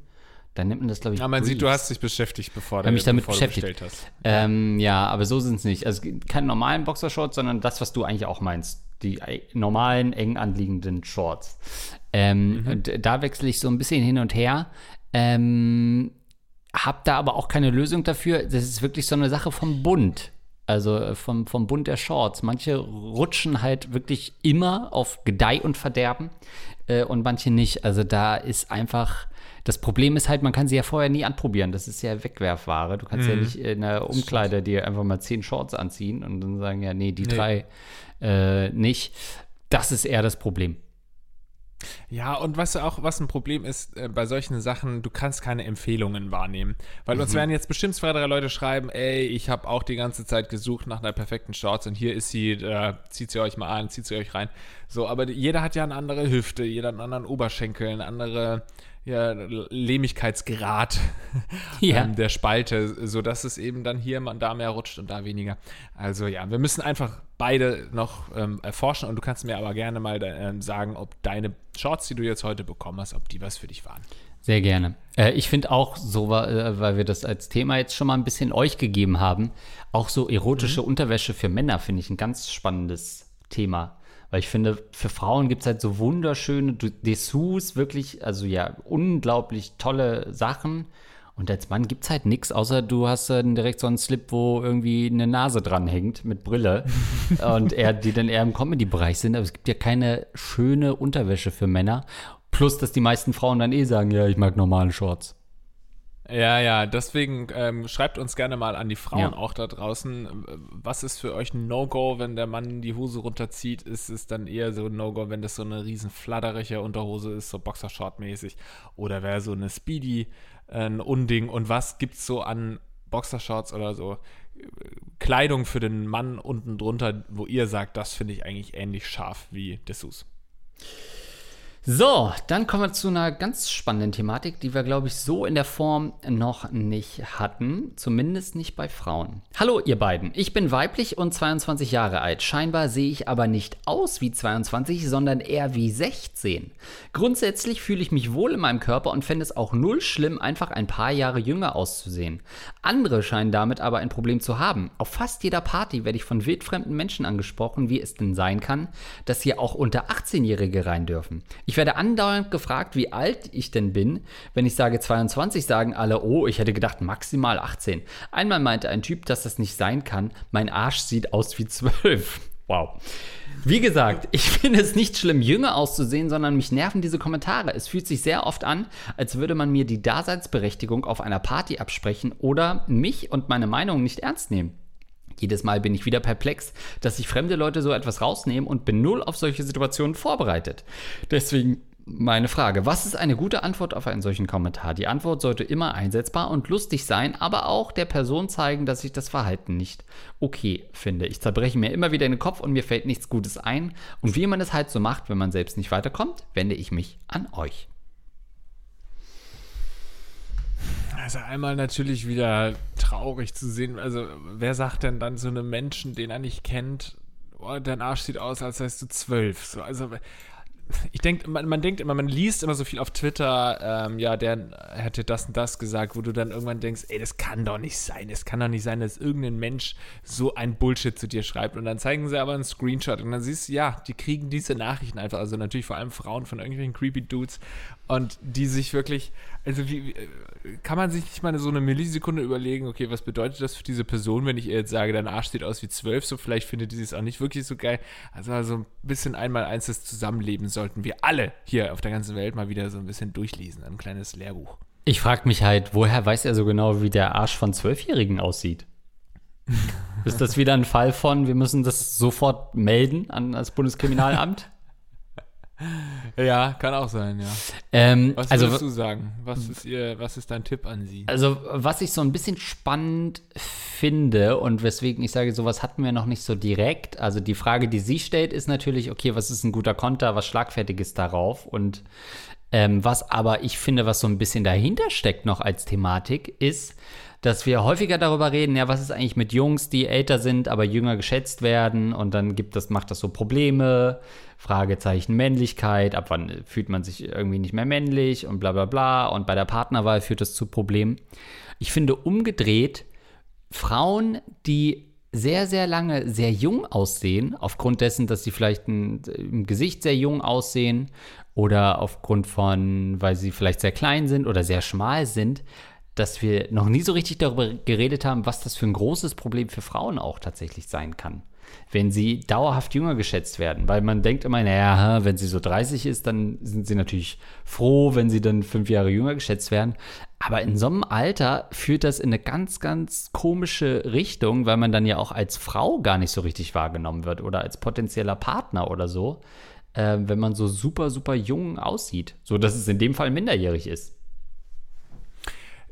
Dann nimmt man das, glaube ich. Ja, man Briefs. sieht, du hast dich beschäftigt, bevor du mich damit beschäftigt hast. Ähm, ja, aber so sind es nicht. Also keine normalen Boxershorts, sondern das, was du eigentlich auch meinst. Die normalen, eng anliegenden Shorts. Ähm, mhm. Und da wechsle ich so ein bisschen hin und her. Ähm, hab da aber auch keine Lösung dafür. Das ist wirklich so eine Sache vom Bund. Also äh, vom, vom Bund der Shorts. Manche rutschen halt wirklich immer auf Gedeih und Verderben äh, und manche nicht. Also da ist einfach das Problem ist halt, man kann sie ja vorher nie anprobieren. Das ist ja Wegwerfware. Du kannst mhm. ja nicht in der Umkleide dir einfach mal zehn Shorts anziehen und dann sagen, ja, nee, die nee. drei äh, nicht. Das ist eher das Problem. Ja, und was auch, was ein Problem ist äh, bei solchen Sachen, du kannst keine Empfehlungen wahrnehmen. Weil mhm. uns werden jetzt bestimmt zwei, drei Leute schreiben, ey, ich habe auch die ganze Zeit gesucht nach einer perfekten Shorts und hier ist sie, äh, zieht sie euch mal an, zieht sie euch rein. So, aber jeder hat ja eine andere Hüfte, jeder hat einen anderen Oberschenkel, eine andere ja, Lehmigkeitsgrad ja. ähm, der Spalte, sodass es eben dann hier man da mehr rutscht und da weniger. Also ja, wir müssen einfach beide noch ähm, erforschen und du kannst mir aber gerne mal äh, sagen, ob deine Shorts, die du jetzt heute bekommen hast, ob die was für dich waren. Sehr gerne. Äh, ich finde auch so, äh, weil wir das als Thema jetzt schon mal ein bisschen euch gegeben haben, auch so erotische mhm. Unterwäsche für Männer finde ich ein ganz spannendes Thema. Weil ich finde, für Frauen gibt es halt so wunderschöne Dessous, wirklich, also ja, unglaublich tolle Sachen. Und als Mann gibt es halt nichts, außer du hast dann direkt so einen Slip, wo irgendwie eine Nase dran hängt mit Brille. und er, die dann eher im Comedy-Bereich sind. Aber es gibt ja keine schöne Unterwäsche für Männer. Plus, dass die meisten Frauen dann eh sagen, ja, ich mag normale Shorts. Ja, ja, deswegen ähm, schreibt uns gerne mal an die Frauen ja. auch da draußen. Was ist für euch ein No-Go, wenn der Mann die Hose runterzieht? Ist es dann eher so ein No-Go, wenn das so eine riesen fladderige Unterhose ist, so Boxershort-mäßig? Oder wäre so eine Speedy äh, ein Unding? Und was gibt's so an Boxershorts oder so äh, Kleidung für den Mann unten drunter, wo ihr sagt, das finde ich eigentlich ähnlich scharf wie Dessous? So, dann kommen wir zu einer ganz spannenden Thematik, die wir, glaube ich, so in der Form noch nicht hatten. Zumindest nicht bei Frauen. Hallo, ihr beiden. Ich bin weiblich und 22 Jahre alt. Scheinbar sehe ich aber nicht aus wie 22, sondern eher wie 16. Grundsätzlich fühle ich mich wohl in meinem Körper und fände es auch null schlimm, einfach ein paar Jahre jünger auszusehen. Andere scheinen damit aber ein Problem zu haben. Auf fast jeder Party werde ich von wildfremden Menschen angesprochen, wie es denn sein kann, dass hier auch unter 18-Jährige rein dürfen. Ich werde andauernd gefragt, wie alt ich denn bin. Wenn ich sage 22, sagen alle, oh, ich hätte gedacht maximal 18. Einmal meinte ein Typ, dass das nicht sein kann. Mein Arsch sieht aus wie 12. Wow. Wie gesagt, ich finde es nicht schlimm, jünger auszusehen, sondern mich nerven diese Kommentare. Es fühlt sich sehr oft an, als würde man mir die Daseinsberechtigung auf einer Party absprechen oder mich und meine Meinung nicht ernst nehmen. Jedes Mal bin ich wieder perplex, dass sich fremde Leute so etwas rausnehmen und bin null auf solche Situationen vorbereitet. Deswegen meine Frage, was ist eine gute Antwort auf einen solchen Kommentar? Die Antwort sollte immer einsetzbar und lustig sein, aber auch der Person zeigen, dass ich das Verhalten nicht okay finde. Ich zerbreche mir immer wieder den Kopf und mir fällt nichts Gutes ein. Und wie man es halt so macht, wenn man selbst nicht weiterkommt, wende ich mich an euch. Also einmal natürlich wieder traurig zu sehen. Also wer sagt denn dann so einem Menschen, den er nicht kennt, oh, dein Arsch sieht aus, als seist du zwölf. So, also ich denke, man, man, denkt immer, man liest immer so viel auf Twitter, ähm, ja, der hätte das und das gesagt, wo du dann irgendwann denkst, ey, das kann doch nicht sein, es kann doch nicht sein, dass irgendein Mensch so ein Bullshit zu dir schreibt. Und dann zeigen sie aber einen Screenshot und dann siehst du, ja, die kriegen diese Nachrichten einfach, also natürlich vor allem Frauen von irgendwelchen creepy Dudes und die sich wirklich, also wie, kann man sich nicht mal so eine Millisekunde überlegen, okay, was bedeutet das für diese Person, wenn ich ihr jetzt sage, dein Arsch sieht aus wie zwölf, so vielleicht findet sie es auch nicht wirklich so geil. Also, also ein bisschen einmal eins des Zusammenlebens sollten wir alle hier auf der ganzen Welt mal wieder so ein bisschen durchlesen, ein kleines Lehrbuch. Ich frage mich halt, woher weiß er so genau, wie der Arsch von Zwölfjährigen aussieht? Ist das wieder ein Fall von, wir müssen das sofort melden an das Bundeskriminalamt? Ja, kann auch sein, ja. Ähm, was also, würdest du sagen? Was ist, ihr, was ist dein Tipp an sie? Also, was ich so ein bisschen spannend finde und weswegen ich sage, sowas hatten wir noch nicht so direkt. Also, die Frage, die sie stellt, ist natürlich, okay, was ist ein guter Konter, was Schlagfertiges darauf? Und ähm, was aber ich finde, was so ein bisschen dahinter steckt noch als Thematik, ist, dass wir häufiger darüber reden, ja, was ist eigentlich mit Jungs, die älter sind, aber jünger geschätzt werden und dann gibt das, macht das so Probleme, Fragezeichen Männlichkeit, ab wann fühlt man sich irgendwie nicht mehr männlich und bla bla bla und bei der Partnerwahl führt das zu Problemen. Ich finde umgedreht, Frauen, die sehr, sehr lange sehr jung aussehen, aufgrund dessen, dass sie vielleicht ein, im Gesicht sehr jung aussehen oder aufgrund von, weil sie vielleicht sehr klein sind oder sehr schmal sind, dass wir noch nie so richtig darüber geredet haben, was das für ein großes Problem für Frauen auch tatsächlich sein kann. Wenn sie dauerhaft jünger geschätzt werden, weil man denkt immer, naja, wenn sie so 30 ist, dann sind sie natürlich froh, wenn sie dann fünf Jahre jünger geschätzt werden. Aber in so einem Alter führt das in eine ganz, ganz komische Richtung, weil man dann ja auch als Frau gar nicht so richtig wahrgenommen wird oder als potenzieller Partner oder so, äh, wenn man so super, super jung aussieht. So dass es in dem Fall minderjährig ist.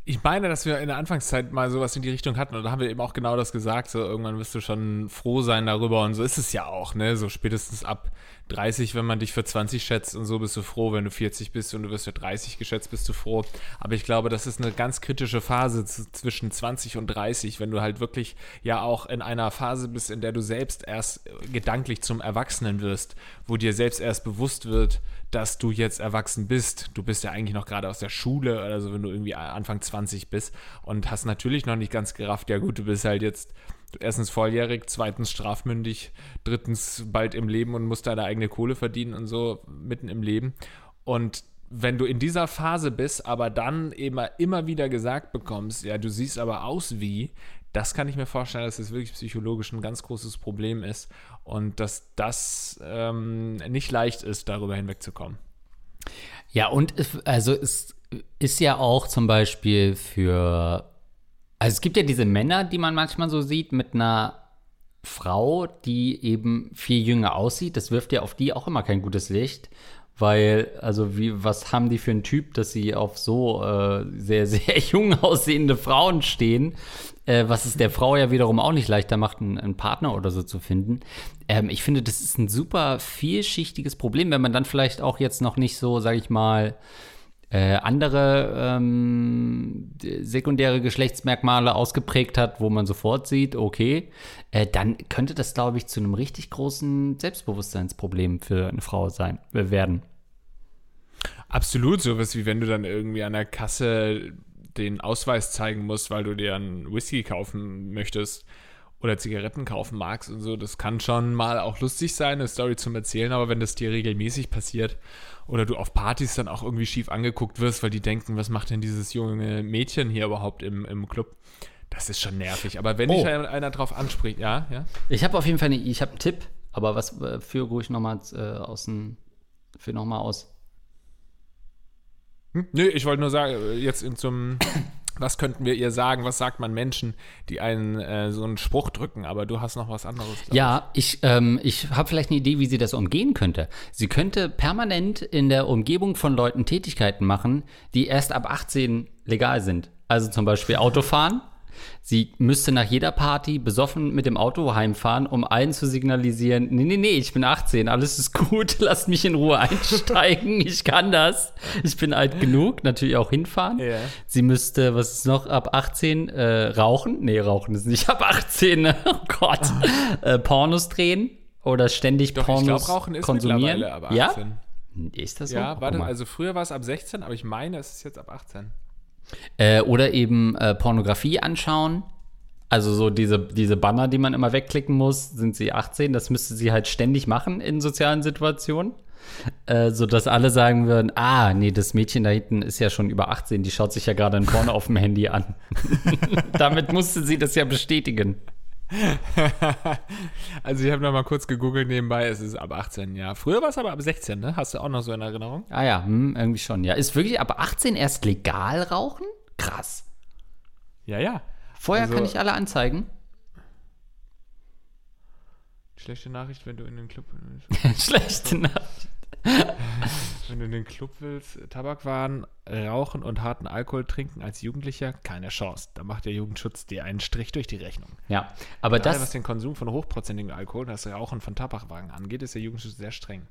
Ich meine, dass wir in der Anfangszeit mal sowas in die Richtung hatten und da haben wir eben auch genau das gesagt, so irgendwann wirst du schon froh sein darüber und so ist es ja auch, ne, so spätestens ab 30, wenn man dich für 20 schätzt und so bist du froh, wenn du 40 bist und du wirst für 30 geschätzt, bist du froh. Aber ich glaube, das ist eine ganz kritische Phase zwischen 20 und 30, wenn du halt wirklich ja auch in einer Phase bist, in der du selbst erst gedanklich zum Erwachsenen wirst, wo dir selbst erst bewusst wird, dass du jetzt erwachsen bist. Du bist ja eigentlich noch gerade aus der Schule oder so, wenn du irgendwie Anfang 20 bist und hast natürlich noch nicht ganz gerafft, ja gut, du bist halt jetzt erstens volljährig, zweitens strafmündig, drittens bald im Leben und musst deine eigene Kohle verdienen und so mitten im Leben. Und wenn du in dieser Phase bist, aber dann immer, immer wieder gesagt bekommst, ja, du siehst aber aus wie, das kann ich mir vorstellen, dass das wirklich psychologisch ein ganz großes Problem ist und dass das ähm, nicht leicht ist, darüber hinwegzukommen. Ja, und also es ist ja auch zum Beispiel für also es gibt ja diese Männer, die man manchmal so sieht, mit einer Frau, die eben viel jünger aussieht. Das wirft ja auf die auch immer kein gutes Licht. Weil, also, wie, was haben die für einen Typ, dass sie auf so äh, sehr, sehr jung aussehende Frauen stehen? Äh, was es der Frau ja wiederum auch nicht leichter macht, einen, einen Partner oder so zu finden. Ähm, ich finde, das ist ein super vielschichtiges Problem, wenn man dann vielleicht auch jetzt noch nicht so, sag ich mal, äh, andere ähm, sekundäre Geschlechtsmerkmale ausgeprägt hat, wo man sofort sieht, okay, äh, dann könnte das, glaube ich, zu einem richtig großen Selbstbewusstseinsproblem für eine Frau sein äh, werden. Absolut, sowas wie wenn du dann irgendwie an der Kasse den Ausweis zeigen musst, weil du dir einen Whisky kaufen möchtest oder Zigaretten kaufen magst und so. Das kann schon mal auch lustig sein, eine Story zum Erzählen, aber wenn das dir regelmäßig passiert oder du auf Partys dann auch irgendwie schief angeguckt wirst, weil die denken, was macht denn dieses junge Mädchen hier überhaupt im, im Club? Das ist schon nervig. Aber wenn oh. dich einer drauf anspricht, ja, ja. Ich habe auf jeden Fall eine, ich habe einen Tipp, aber was äh, führe ruhig nochmal äh, aus dem, für nochmal aus. Hm? Nö, ich wollte nur sagen, äh, jetzt in zum was könnten wir ihr sagen? Was sagt man Menschen, die einen äh, so einen Spruch drücken? Aber du hast noch was anderes. Ja, ich, ähm, ich habe vielleicht eine Idee, wie sie das umgehen könnte. Sie könnte permanent in der Umgebung von Leuten Tätigkeiten machen, die erst ab 18 legal sind. Also zum Beispiel Autofahren. Sie müsste nach jeder Party besoffen mit dem Auto heimfahren, um allen zu signalisieren, nee, nee, nee, ich bin 18, alles ist gut, lasst mich in Ruhe einsteigen, ich kann das. Ich bin alt genug, natürlich auch hinfahren. Yeah. Sie müsste, was ist noch, ab 18 äh, rauchen? Nee, rauchen ist nicht ab 18, ne? oh Gott. äh, Pornos drehen oder ständig Doch, Pornos ich glaub, rauchen ist konsumieren. Ab 18. Ja? Ist das so? Ja, warte, also früher war es ab 16, aber ich meine, es ist jetzt ab 18. Äh, oder eben äh, Pornografie anschauen. Also so diese, diese Banner, die man immer wegklicken muss, sind sie 18. Das müsste sie halt ständig machen in sozialen Situationen. Äh, sodass alle sagen würden, ah, nee, das Mädchen da hinten ist ja schon über 18, die schaut sich ja gerade ein Porno auf dem Handy an. Damit musste sie das ja bestätigen. also ich habe noch mal kurz gegoogelt nebenbei, es ist ab 18, ja. Früher war es aber ab 16, ne? Hast du auch noch so in Erinnerung? Ah ja, hm, irgendwie schon, ja. Ist wirklich ab 18 erst legal rauchen? Krass. Ja, ja. Vorher also, kann ich alle anzeigen. Schlechte Nachricht, wenn du in den Club. Schlechte Nachricht. Wenn du in den Club willst, Tabakwaren, Rauchen und harten Alkohol trinken als Jugendlicher, keine Chance. Da macht der Jugendschutz dir einen Strich durch die Rechnung. Ja, aber Gerade das. was den Konsum von hochprozentigem Alkohol, das Rauchen von Tabakwagen angeht, ist der Jugendschutz sehr streng.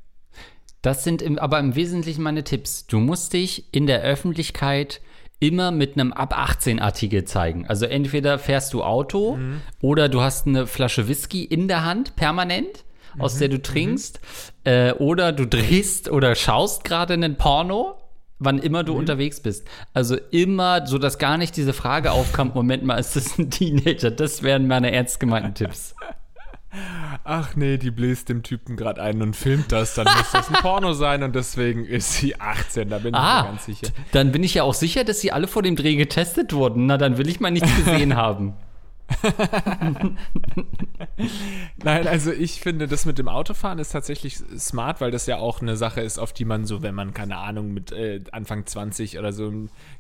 Das sind im, aber im Wesentlichen meine Tipps. Du musst dich in der Öffentlichkeit immer mit einem ab 18 Artikel zeigen. Also entweder fährst du Auto mhm. oder du hast eine Flasche Whisky in der Hand permanent aus mhm. der du trinkst. Mhm. Äh, oder du drehst oder schaust gerade einen Porno, wann immer du mhm. unterwegs bist. Also immer, so dass gar nicht diese Frage aufkommt, Moment mal, ist das ein Teenager? Das wären meine ernst gemeinten Tipps. Ach nee, die bläst dem Typen gerade ein und filmt das, dann muss das ein Porno sein und deswegen ist sie 18, da bin ah, ich mir ganz sicher. Dann bin ich ja auch sicher, dass sie alle vor dem Dreh getestet wurden. Na, dann will ich mal nichts gesehen haben. Nein, also ich finde, das mit dem Autofahren ist tatsächlich smart, weil das ja auch eine Sache ist, auf die man so, wenn man, keine Ahnung, mit äh, Anfang 20 oder so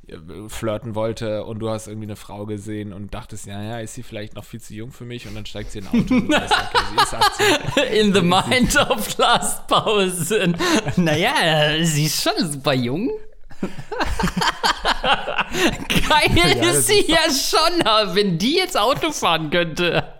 äh, flirten wollte und du hast irgendwie eine Frau gesehen und dachtest, ja, ja, ist sie vielleicht noch viel zu jung für mich und dann steigt sie in ein Auto und weißt, okay, sie ist 18. In the mind of Last Pausen. Naja, sie ist schon super jung. Geil ist sie ja schon, wenn die jetzt Auto fahren könnte.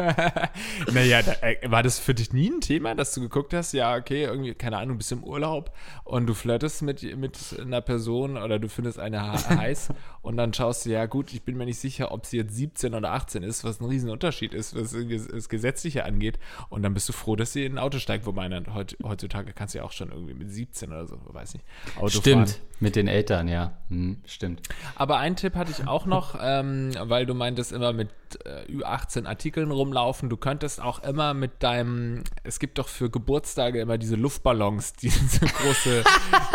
naja, da, äh, war das für dich nie ein Thema, dass du geguckt hast, ja, okay, irgendwie, keine Ahnung, bist im Urlaub und du flirtest mit, mit einer Person oder du findest eine heiß und dann schaust du, ja gut, ich bin mir nicht sicher, ob sie jetzt 17 oder 18 ist, was ein Riesenunterschied ist, was das Gesetzliche angeht und dann bist du froh, dass sie in ein Auto steigt, wobei dann heutzutage kannst du ja auch schon irgendwie mit 17 oder so, weiß nicht, Auto Stimmt, fahren. mit den Eltern, ja, hm, stimmt. Aber einen Tipp hatte ich auch noch, ähm, weil du meintest immer mit äh, Ü18 Artikeln rum rumlaufen. Du könntest auch immer mit deinem, es gibt doch für Geburtstage immer diese Luftballons, diese große,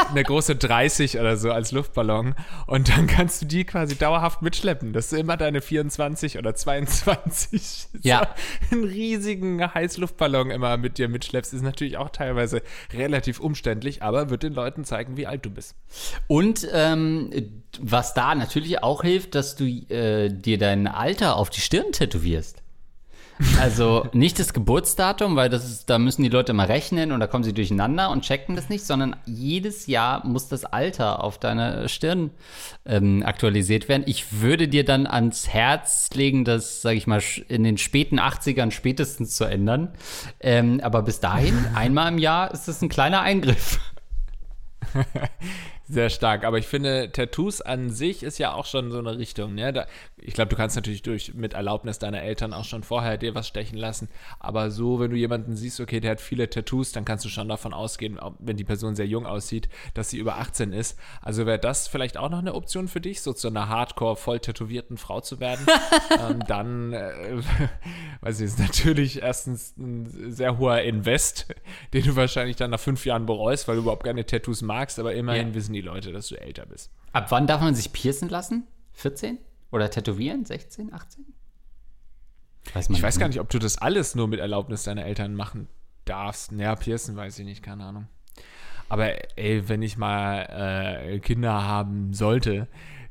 eine große 30 oder so als Luftballon. Und dann kannst du die quasi dauerhaft mitschleppen, dass du immer deine 24 oder 22 ja. einen riesigen Heißluftballon immer mit dir mitschleppst. Ist natürlich auch teilweise relativ umständlich, aber wird den Leuten zeigen, wie alt du bist. Und ähm, was da natürlich auch hilft, dass du äh, dir dein Alter auf die Stirn tätowierst. Also nicht das Geburtsdatum, weil das ist, da müssen die Leute mal rechnen und da kommen sie durcheinander und checken das nicht, sondern jedes Jahr muss das Alter auf deiner Stirn ähm, aktualisiert werden. Ich würde dir dann ans Herz legen, das, sage ich mal, in den späten 80ern spätestens zu ändern. Ähm, aber bis dahin, einmal im Jahr, ist das ein kleiner Eingriff. Sehr stark, aber ich finde, Tattoos an sich ist ja auch schon so eine Richtung. Ne? Da, ich glaube, du kannst natürlich durch mit Erlaubnis deiner Eltern auch schon vorher dir was stechen lassen. Aber so, wenn du jemanden siehst, okay, der hat viele Tattoos, dann kannst du schon davon ausgehen, wenn die Person sehr jung aussieht, dass sie über 18 ist. Also wäre das vielleicht auch noch eine Option für dich, so zu einer Hardcore voll tätowierten Frau zu werden. ähm, dann, äh, weiß ich, ist natürlich erstens ein sehr hoher Invest, den du wahrscheinlich dann nach fünf Jahren bereust, weil du überhaupt keine Tattoos magst, aber immerhin ja. wissen die Leute, dass du älter bist. Ab wann darf man sich piercen lassen? 14? Oder tätowieren? 16, 18? Weiß ich weiß gar nicht, ob du das alles nur mit Erlaubnis deiner Eltern machen darfst. Naja, piercen weiß ich nicht, keine Ahnung. Aber ey, wenn ich mal äh, Kinder haben sollte,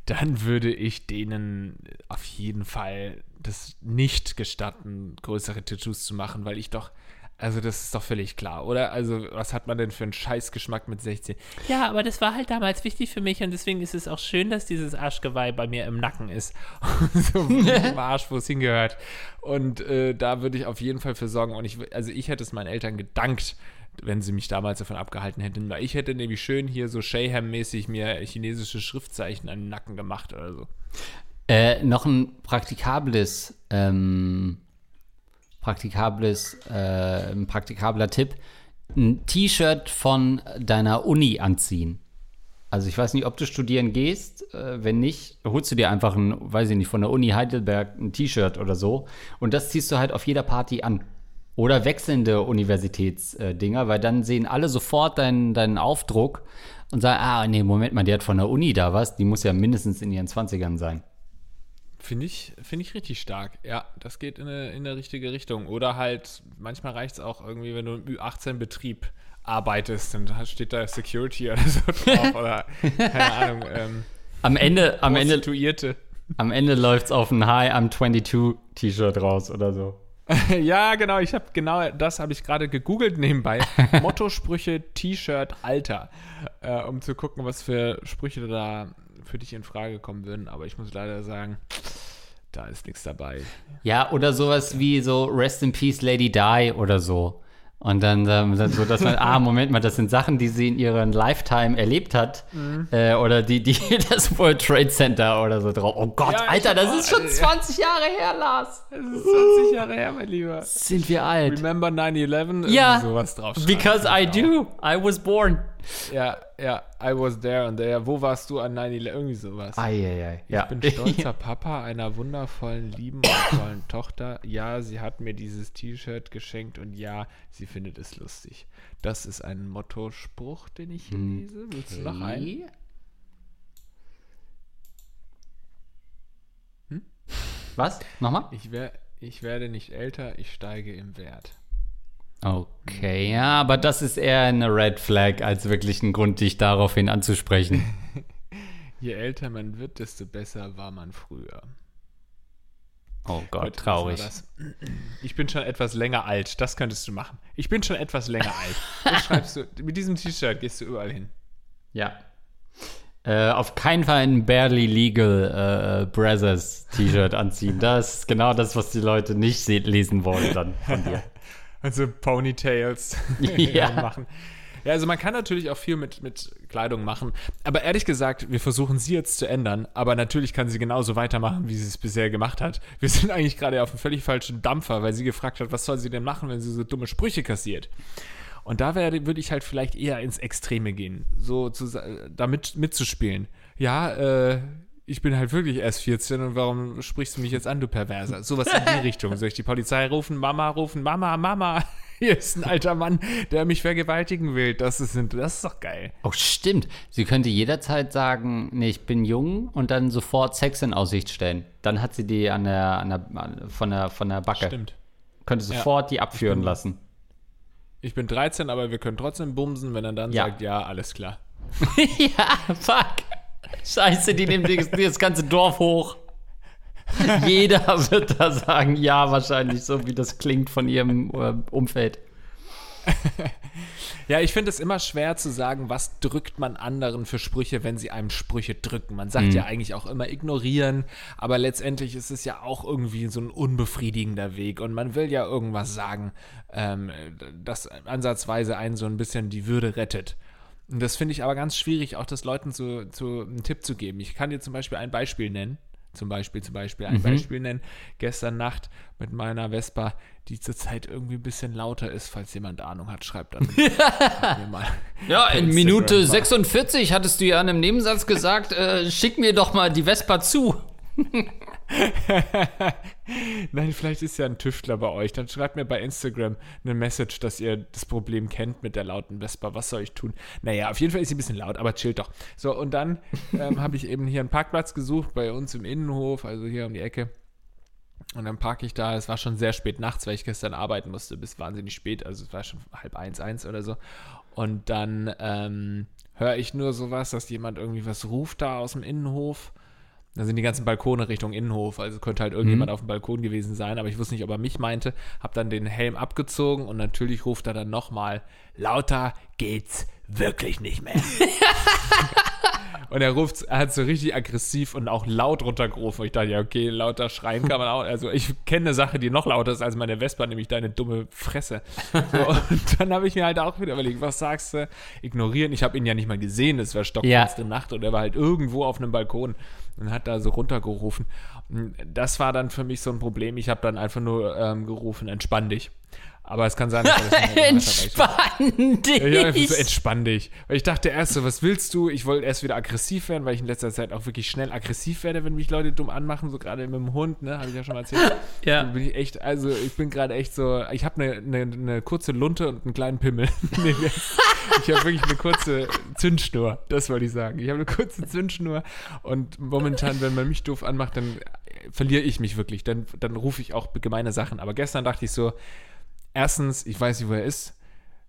dann würde ich denen auf jeden Fall das nicht gestatten, größere Tattoos zu machen, weil ich doch also das ist doch völlig klar, oder? Also was hat man denn für einen Scheißgeschmack mit 16? Ja, aber das war halt damals wichtig für mich und deswegen ist es auch schön, dass dieses Arschgeweih bei mir im Nacken ist. so im Arsch, wo es hingehört. Und äh, da würde ich auf jeden Fall für sorgen. Und ich, also ich hätte es meinen Eltern gedankt, wenn sie mich damals davon abgehalten hätten. Weil ich hätte nämlich schön hier so Shayham-mäßig mir chinesische Schriftzeichen an den Nacken gemacht oder so. Äh, noch ein praktikables ähm, praktikables, äh, ein praktikabler Tipp, ein T-Shirt von deiner Uni anziehen. Also ich weiß nicht, ob du studieren gehst. Äh, wenn nicht, holst du dir einfach ein, weiß ich nicht, von der Uni Heidelberg ein T-Shirt oder so. Und das ziehst du halt auf jeder Party an. Oder wechselnde Universitätsdinger, weil dann sehen alle sofort deinen, deinen Aufdruck und sagen, ah, nee, Moment mal, die hat von der Uni da was. Die muss ja mindestens in ihren 20ern sein. Finde ich, find ich richtig stark. Ja, das geht in eine, in eine richtige Richtung. Oder halt, manchmal reicht es auch irgendwie, wenn du im Ü18-Betrieb arbeitest, dann steht da Security oder so drauf. oder keine Ahnung. Ähm, am Ende, am Ende, am Ende läuft es auf ein Hi, I'm 22 T-Shirt raus oder so. ja, genau, ich habe genau das habe ich gerade gegoogelt nebenbei. Motto-Sprüche, T-Shirt, Alter. Äh, um zu gucken, was für Sprüche da für dich in Frage kommen würden, aber ich muss leider sagen, da ist nichts dabei. Ja, oder sowas wie so Rest in Peace Lady Di oder so. Und dann, ähm, dann so, dass man, ah, Moment mal, das sind Sachen, die sie in ihrem Lifetime erlebt hat. Mhm. Äh, oder die, die, das World Trade Center oder so drauf. Oh Gott, ja, Alter, das ist schon 20 Jahre her, Lars. Das ist 20 Jahre her, mein Lieber. Sind wir alt. Remember 9-11? Ja, sowas drauf. Because I do. I was born. Ja, ja, I was there und there. Wo warst du an 9-11? Irgendwie sowas. Ei, ei, ei. Ja. Ich bin stolzer Papa einer wundervollen, lieben und tollen Tochter. Ja, sie hat mir dieses T-Shirt geschenkt und ja, sie findet es lustig. Das ist ein Mottospruch, den ich hier hm. lese. Willst du noch einen? Hm? Was? Nochmal? Ich, wer, ich werde nicht älter, ich steige im Wert. Okay, ja, aber das ist eher eine Red Flag als wirklich ein Grund, dich daraufhin anzusprechen. Je älter man wird, desto besser war man früher. Oh Gott, Gut, traurig. Ich bin schon etwas länger alt. Das könntest du machen. Ich bin schon etwas länger alt. Das schreibst du. Mit diesem T-Shirt gehst du überall hin. Ja. Äh, auf keinen Fall ein Barely Legal äh, Brothers T-Shirt anziehen. Das ist genau das, was die Leute nicht lesen wollen dann von dir. Also Ponytails Ja. machen. Ja, also man kann natürlich auch viel mit, mit Kleidung machen. Aber ehrlich gesagt, wir versuchen sie jetzt zu ändern. Aber natürlich kann sie genauso weitermachen, wie sie es bisher gemacht hat. Wir sind eigentlich gerade auf einem völlig falschen Dampfer, weil sie gefragt hat, was soll sie denn machen, wenn sie so dumme Sprüche kassiert. Und da werde, würde ich halt vielleicht eher ins Extreme gehen, so zu, damit mitzuspielen. Ja, äh, ich bin halt wirklich erst 14 und warum sprichst du mich jetzt an, du Perverser? Sowas in die Richtung. Soll ich die Polizei rufen, Mama rufen, Mama, Mama, hier ist ein alter Mann, der mich vergewaltigen will. Das ist, das ist doch geil. Oh, stimmt. Sie könnte jederzeit sagen, nee, ich bin jung und dann sofort Sex in Aussicht stellen. Dann hat sie die an der, an der, an, von, der, von der Backe. Stimmt. Könnte sofort die abführen bin- lassen. Ich bin 13, aber wir können trotzdem bumsen, wenn er dann Ja. sagt, ja, alles klar. ja, fuck. Scheiße, die nehmen das, ganze Dorf hoch. Jeder wird da sagen, ja, wahrscheinlich, so wie das klingt von ihrem äh, Umfeld. Ja, ich finde es immer schwer zu sagen, was drückt man anderen für Sprüche, wenn sie einem Sprüche drücken. Man sagt ja eigentlich auch immer ignorieren, aber letztendlich ist es ja auch irgendwie so ein unbefriedigender Weg und man will ja irgendwas sagen, ähm, das ansatzweise einen so ein bisschen die Würde rettet. Und das finde ich aber ganz schwierig, auch das Leuten zu, zu einen Tipp zu geben. Ich kann dir zum Beispiel ein Beispiel nennen. Zum Beispiel, zum Beispiel ein Beispiel nennen. Gestern Nacht mit meiner Vespa, die zurzeit irgendwie ein bisschen lauter ist. Falls jemand Ahnung hat, schreibt dann. Ja, in Minute war- 46 hattest du ja in einem Nebensatz gesagt, äh, schick mir doch mal die Vespa zu. Nein, vielleicht ist ja ein Tüftler bei euch. Dann schreibt mir bei Instagram eine Message, dass ihr das Problem kennt mit der lauten Vespa. Was soll ich tun? Naja, auf jeden Fall ist sie ein bisschen laut, aber chillt doch. So, und dann ähm, habe ich eben hier einen Parkplatz gesucht bei uns im Innenhof, also hier um die Ecke. Und dann parke ich da. Es war schon sehr spät nachts, weil ich gestern arbeiten musste, bis wahnsinnig spät. Also es war schon halb eins, eins oder so. Und dann ähm, höre ich nur sowas, dass jemand irgendwie was ruft da aus dem Innenhof. Da sind die ganzen Balkone Richtung Innenhof, also könnte halt irgendjemand auf dem Balkon gewesen sein, aber ich wusste nicht, ob er mich meinte. Hab dann den Helm abgezogen und natürlich ruft er dann nochmal, lauter geht's wirklich nicht mehr. und er ruft, er hat so richtig aggressiv und auch laut runtergerufen. Und ich dachte, ja, okay, lauter schreien kann man auch. Also ich kenne eine Sache, die noch lauter ist als meine Vespa, nämlich deine dumme Fresse. So, und dann habe ich mir halt auch wieder überlegt, was sagst du? Ignorieren. Ich habe ihn ja nicht mal gesehen, es war stockfinste Nacht und er war halt irgendwo auf einem Balkon und hat da so runtergerufen. Das war dann für mich so ein Problem. Ich habe dann einfach nur ähm, gerufen, entspann dich. Aber es kann sein, dass ich- Entspann dich. ja, entspann dich. Weil ich dachte erst so, was willst du? Ich wollte erst wieder aggressiv werden, weil ich in letzter Zeit auch wirklich schnell aggressiv werde, wenn mich Leute dumm anmachen, so gerade mit dem Hund, ne, habe ich ja schon mal erzählt. Ja. Da bin ich echt, also ich bin gerade echt so, ich habe eine ne, ne kurze Lunte und einen kleinen Pimmel. Ich habe wirklich eine kurze Zündschnur, das wollte ich sagen. Ich habe eine kurze Zündschnur und momentan, wenn man mich doof anmacht, dann verliere ich mich wirklich. Dann, dann rufe ich auch gemeine Sachen. Aber gestern dachte ich so, erstens, ich weiß nicht, wo er ist.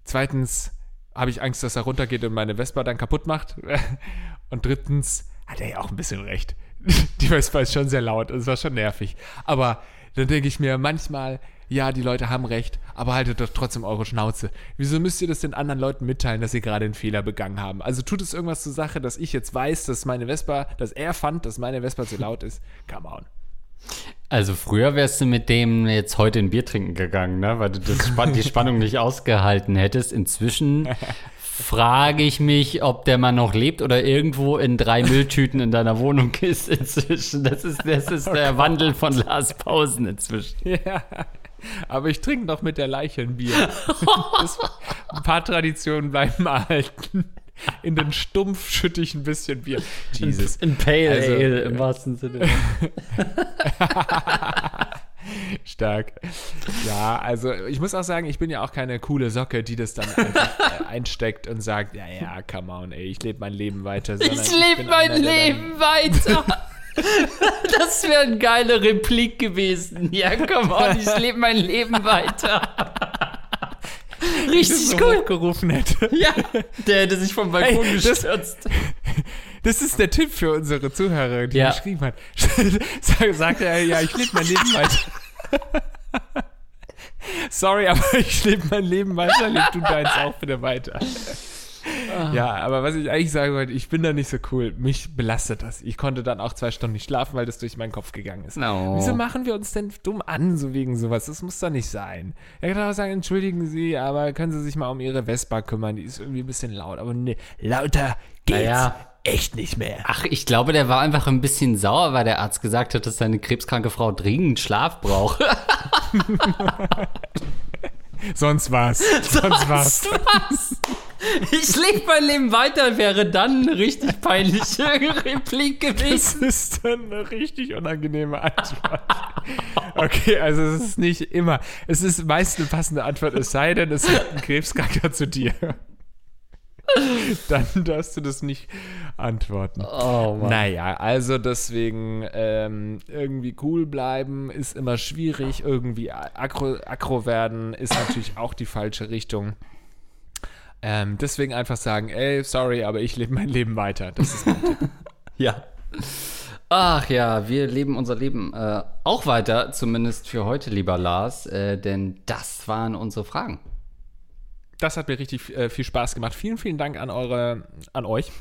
Zweitens habe ich Angst, dass er runtergeht und meine Vespa dann kaputt macht. Und drittens hat er ja auch ein bisschen recht. Die Vespa ist schon sehr laut, es war schon nervig. Aber dann denke ich mir manchmal, ja, die Leute haben recht, aber haltet doch trotzdem eure Schnauze. Wieso müsst ihr das den anderen Leuten mitteilen, dass sie gerade einen Fehler begangen haben? Also tut es irgendwas zur Sache, dass ich jetzt weiß, dass meine Vespa, dass er fand, dass meine Vespa zu laut ist? Come on. Also früher wärst du mit dem jetzt heute ein Bier trinken gegangen, ne? weil du das die Spannung nicht ausgehalten hättest. Inzwischen frage ich mich, ob der Mann noch lebt oder irgendwo in drei Mülltüten in deiner Wohnung ist inzwischen. Das ist, das ist der Wandel von Lars Pausen inzwischen. Ja, aber ich trinke noch mit der Leiche ein Bier. Das, ein paar Traditionen bleiben erhalten. In den Stumpf schütte ich ein bisschen Bier. Jesus. Ein Pale Also, Ale im wahrsten Sinne. Stark. Ja, also ich muss auch sagen, ich bin ja auch keine coole Socke, die das dann einfach äh, einsteckt und sagt, ja, ja, come on, ey, ich lebe mein Leben weiter. sondern Ich lebe mein einer, Leben weiter. Das wäre eine geile Replik gewesen. Ja, komm on, ich lebe mein Leben weiter. Richtig so cool. gerufen hätte. Ja, der hätte sich vom Balkon Ey, das- gestürzt. Das ist der Tipp für unsere Zuhörerin, die Ja. geschrieben hat. Sag- Sagt er, ja, ich lebe mein Leben weiter. Sorry, aber ich lebe mein Leben weiter. Leb du deins auch bitte weiter. Ja, aber was ich eigentlich sagen wollte, ich bin da nicht so cool. Mich belastet das. Ich konnte dann auch zwei Stunden nicht schlafen, weil das durch meinen Kopf gegangen ist. No. Wieso machen wir uns denn dumm an, so wegen sowas? Das muss doch nicht sein. Er kann auch sagen, entschuldigen Sie, aber können Sie sich mal um Ihre Vespa kümmern? Die ist irgendwie ein bisschen laut. Aber nee, lauter geht's Naja. echt nicht mehr. Ach, ich glaube, der war einfach ein bisschen sauer, weil der Arzt gesagt hat, dass seine krebskranke Frau dringend Schlaf braucht. Sonst was. Sonst was. was? Ich lebe mein Leben weiter, wäre dann eine richtig peinliche Replik Das gewesen. ist dann eine richtig unangenehme Antwort. Okay, also es ist nicht immer. Es ist meist eine passende Antwort, es sei denn, es hat ein Krebskranker zu dir. Dann darfst du das nicht antworten. Oh Mann. Naja, also deswegen ähm, irgendwie cool bleiben ist immer schwierig. Irgendwie aggro, aggro werden ist natürlich auch die falsche Richtung. Ähm, deswegen einfach sagen, ey, sorry, aber ich lebe mein Leben weiter. Das ist mein Tipp. Ja. Ach ja, wir leben unser Leben äh, auch weiter, zumindest für heute, lieber Lars, äh, denn das waren unsere Fragen. Das hat mir richtig äh, viel Spaß gemacht. Vielen, vielen Dank an eure, an euch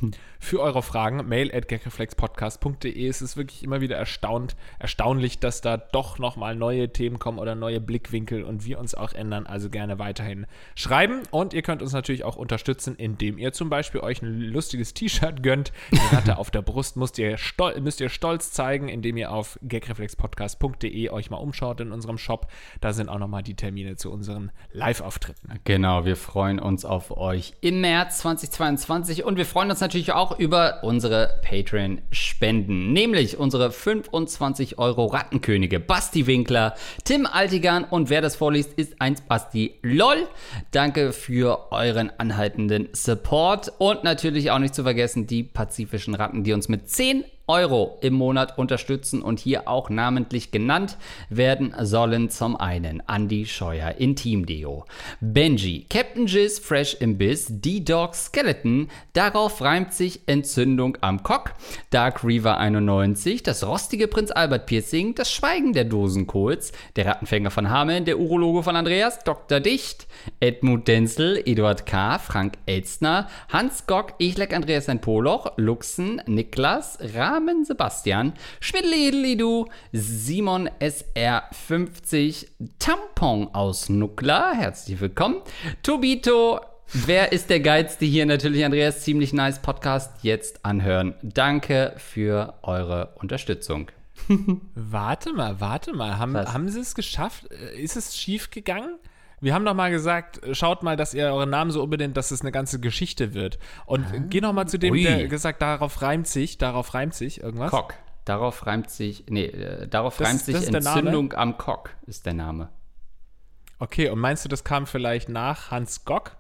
für eure Fragen. Mail at gagreflexpodcast.de. Es ist wirklich immer wieder erstaunt, erstaunlich, dass da doch nochmal neue Themen kommen oder neue Blickwinkel und wir uns auch ändern. Also gerne weiterhin schreiben. Und ihr könnt uns natürlich auch unterstützen, indem ihr zum Beispiel euch ein lustiges T-Shirt gönnt. Die Ratte auf der Brust müsst ihr, stol müsst ihr stolz zeigen, indem ihr auf gagreflexpodcast.de euch mal umschaut in unserem Shop. Da sind auch nochmal die Termine zu unseren Live-Auftritten. Genau, wir freuen uns auf euch im März 2022 und wir freuen uns natürlich auch über unsere Patreon-Spenden, nämlich unsere 25 Euro Rattenkönige Basti Winkler, Tim Altigan und wer das vorliest, ist eins Basti LOL. Danke für euren anhaltenden Support und natürlich auch nicht zu vergessen die pazifischen Ratten, die uns mit 10 Euro im Monat unterstützen und hier auch namentlich genannt werden sollen zum einen Andy Scheuer Intimdeo, Benji, Captain Jizz Fresh im Biss, D-Dog Skeleton, darauf reimt sich Entzündung am Cock, Dark Reaver 91, das rostige Prinz Albert Piercing, das Schweigen der Dosenkohls, der Rattenfänger von Hameln, der Urologe von Andreas, Dr. Dicht, Edmund Denzel, Eduard K., Frank Elstner, Hans Gock, Ich leck Andreas ein Poloch, Luxen, Niklas, Rahmen Sebastian, Schwiddelidelidu, Simon SR50, Tampon aus Nukla, herzlich willkommen, Tobito, Wer ist der Geilste hier? Natürlich Andreas, ziemlich nice Podcast. Jetzt anhören. Danke für eure Unterstützung. Warte mal, warte mal. Haben, Was? haben sie es geschafft? Äh, Ist es schief gegangen? Wir haben doch mal gesagt, schaut mal, dass ihr euren Namen so unbedingt, dass es eine ganze Geschichte wird. Und geh noch mal zu dem, Ui. der gesagt, darauf reimt sich, darauf reimt sich irgendwas. Cock. Darauf reimt sich, nee, äh, darauf Das- reimt sich? Entzündung am Cock, ist der Name. Okay, und meinst du, das kam vielleicht nach Hans Gock?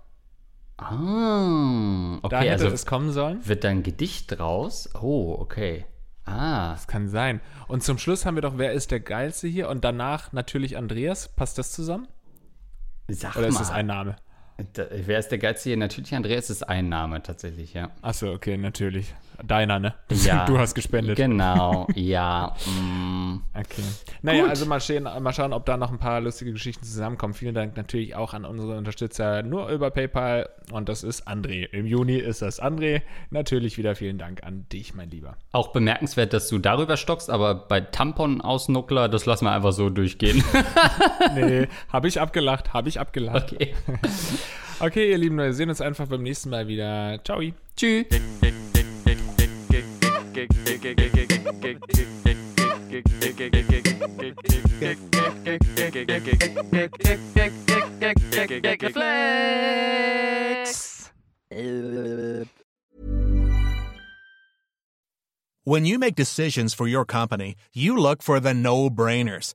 Ah, Da okay, hätte also es kommen sollen? wird da ein Gedicht draus? Oh, okay. Ah, Das kann sein. Und zum Schluss haben wir doch, wer ist der Geilste hier? Und danach natürlich Andreas. Passt das zusammen? Sag Oder mal. ist das ein Name? Da, wer ist der Geilste hier? Natürlich Andreas ist ein Name tatsächlich, ja. Achso, okay, natürlich. Deiner, ne? Ja. Du hast gespendet. Genau, ja. Mm. Okay. Naja, Gut. also mal, stehen, mal schauen, ob da noch ein paar lustige Geschichten zusammenkommen. Vielen Dank natürlich auch an unsere Unterstützer nur über PayPal. Und das ist André. Im Juni ist das André. Natürlich wieder vielen Dank an dich, mein Lieber. Auch bemerkenswert, dass du darüber stockst, aber bei Tampon aus Nuckler, das lassen wir einfach so durchgehen. Nee, habe ich abgelacht, habe ich abgelacht. Okay. Okay, ihr Lieben, wir sehen uns einfach beim nächsten Mal wieder. Ciao. Tschüss. When you make decisions for your company, you look for the no brainers.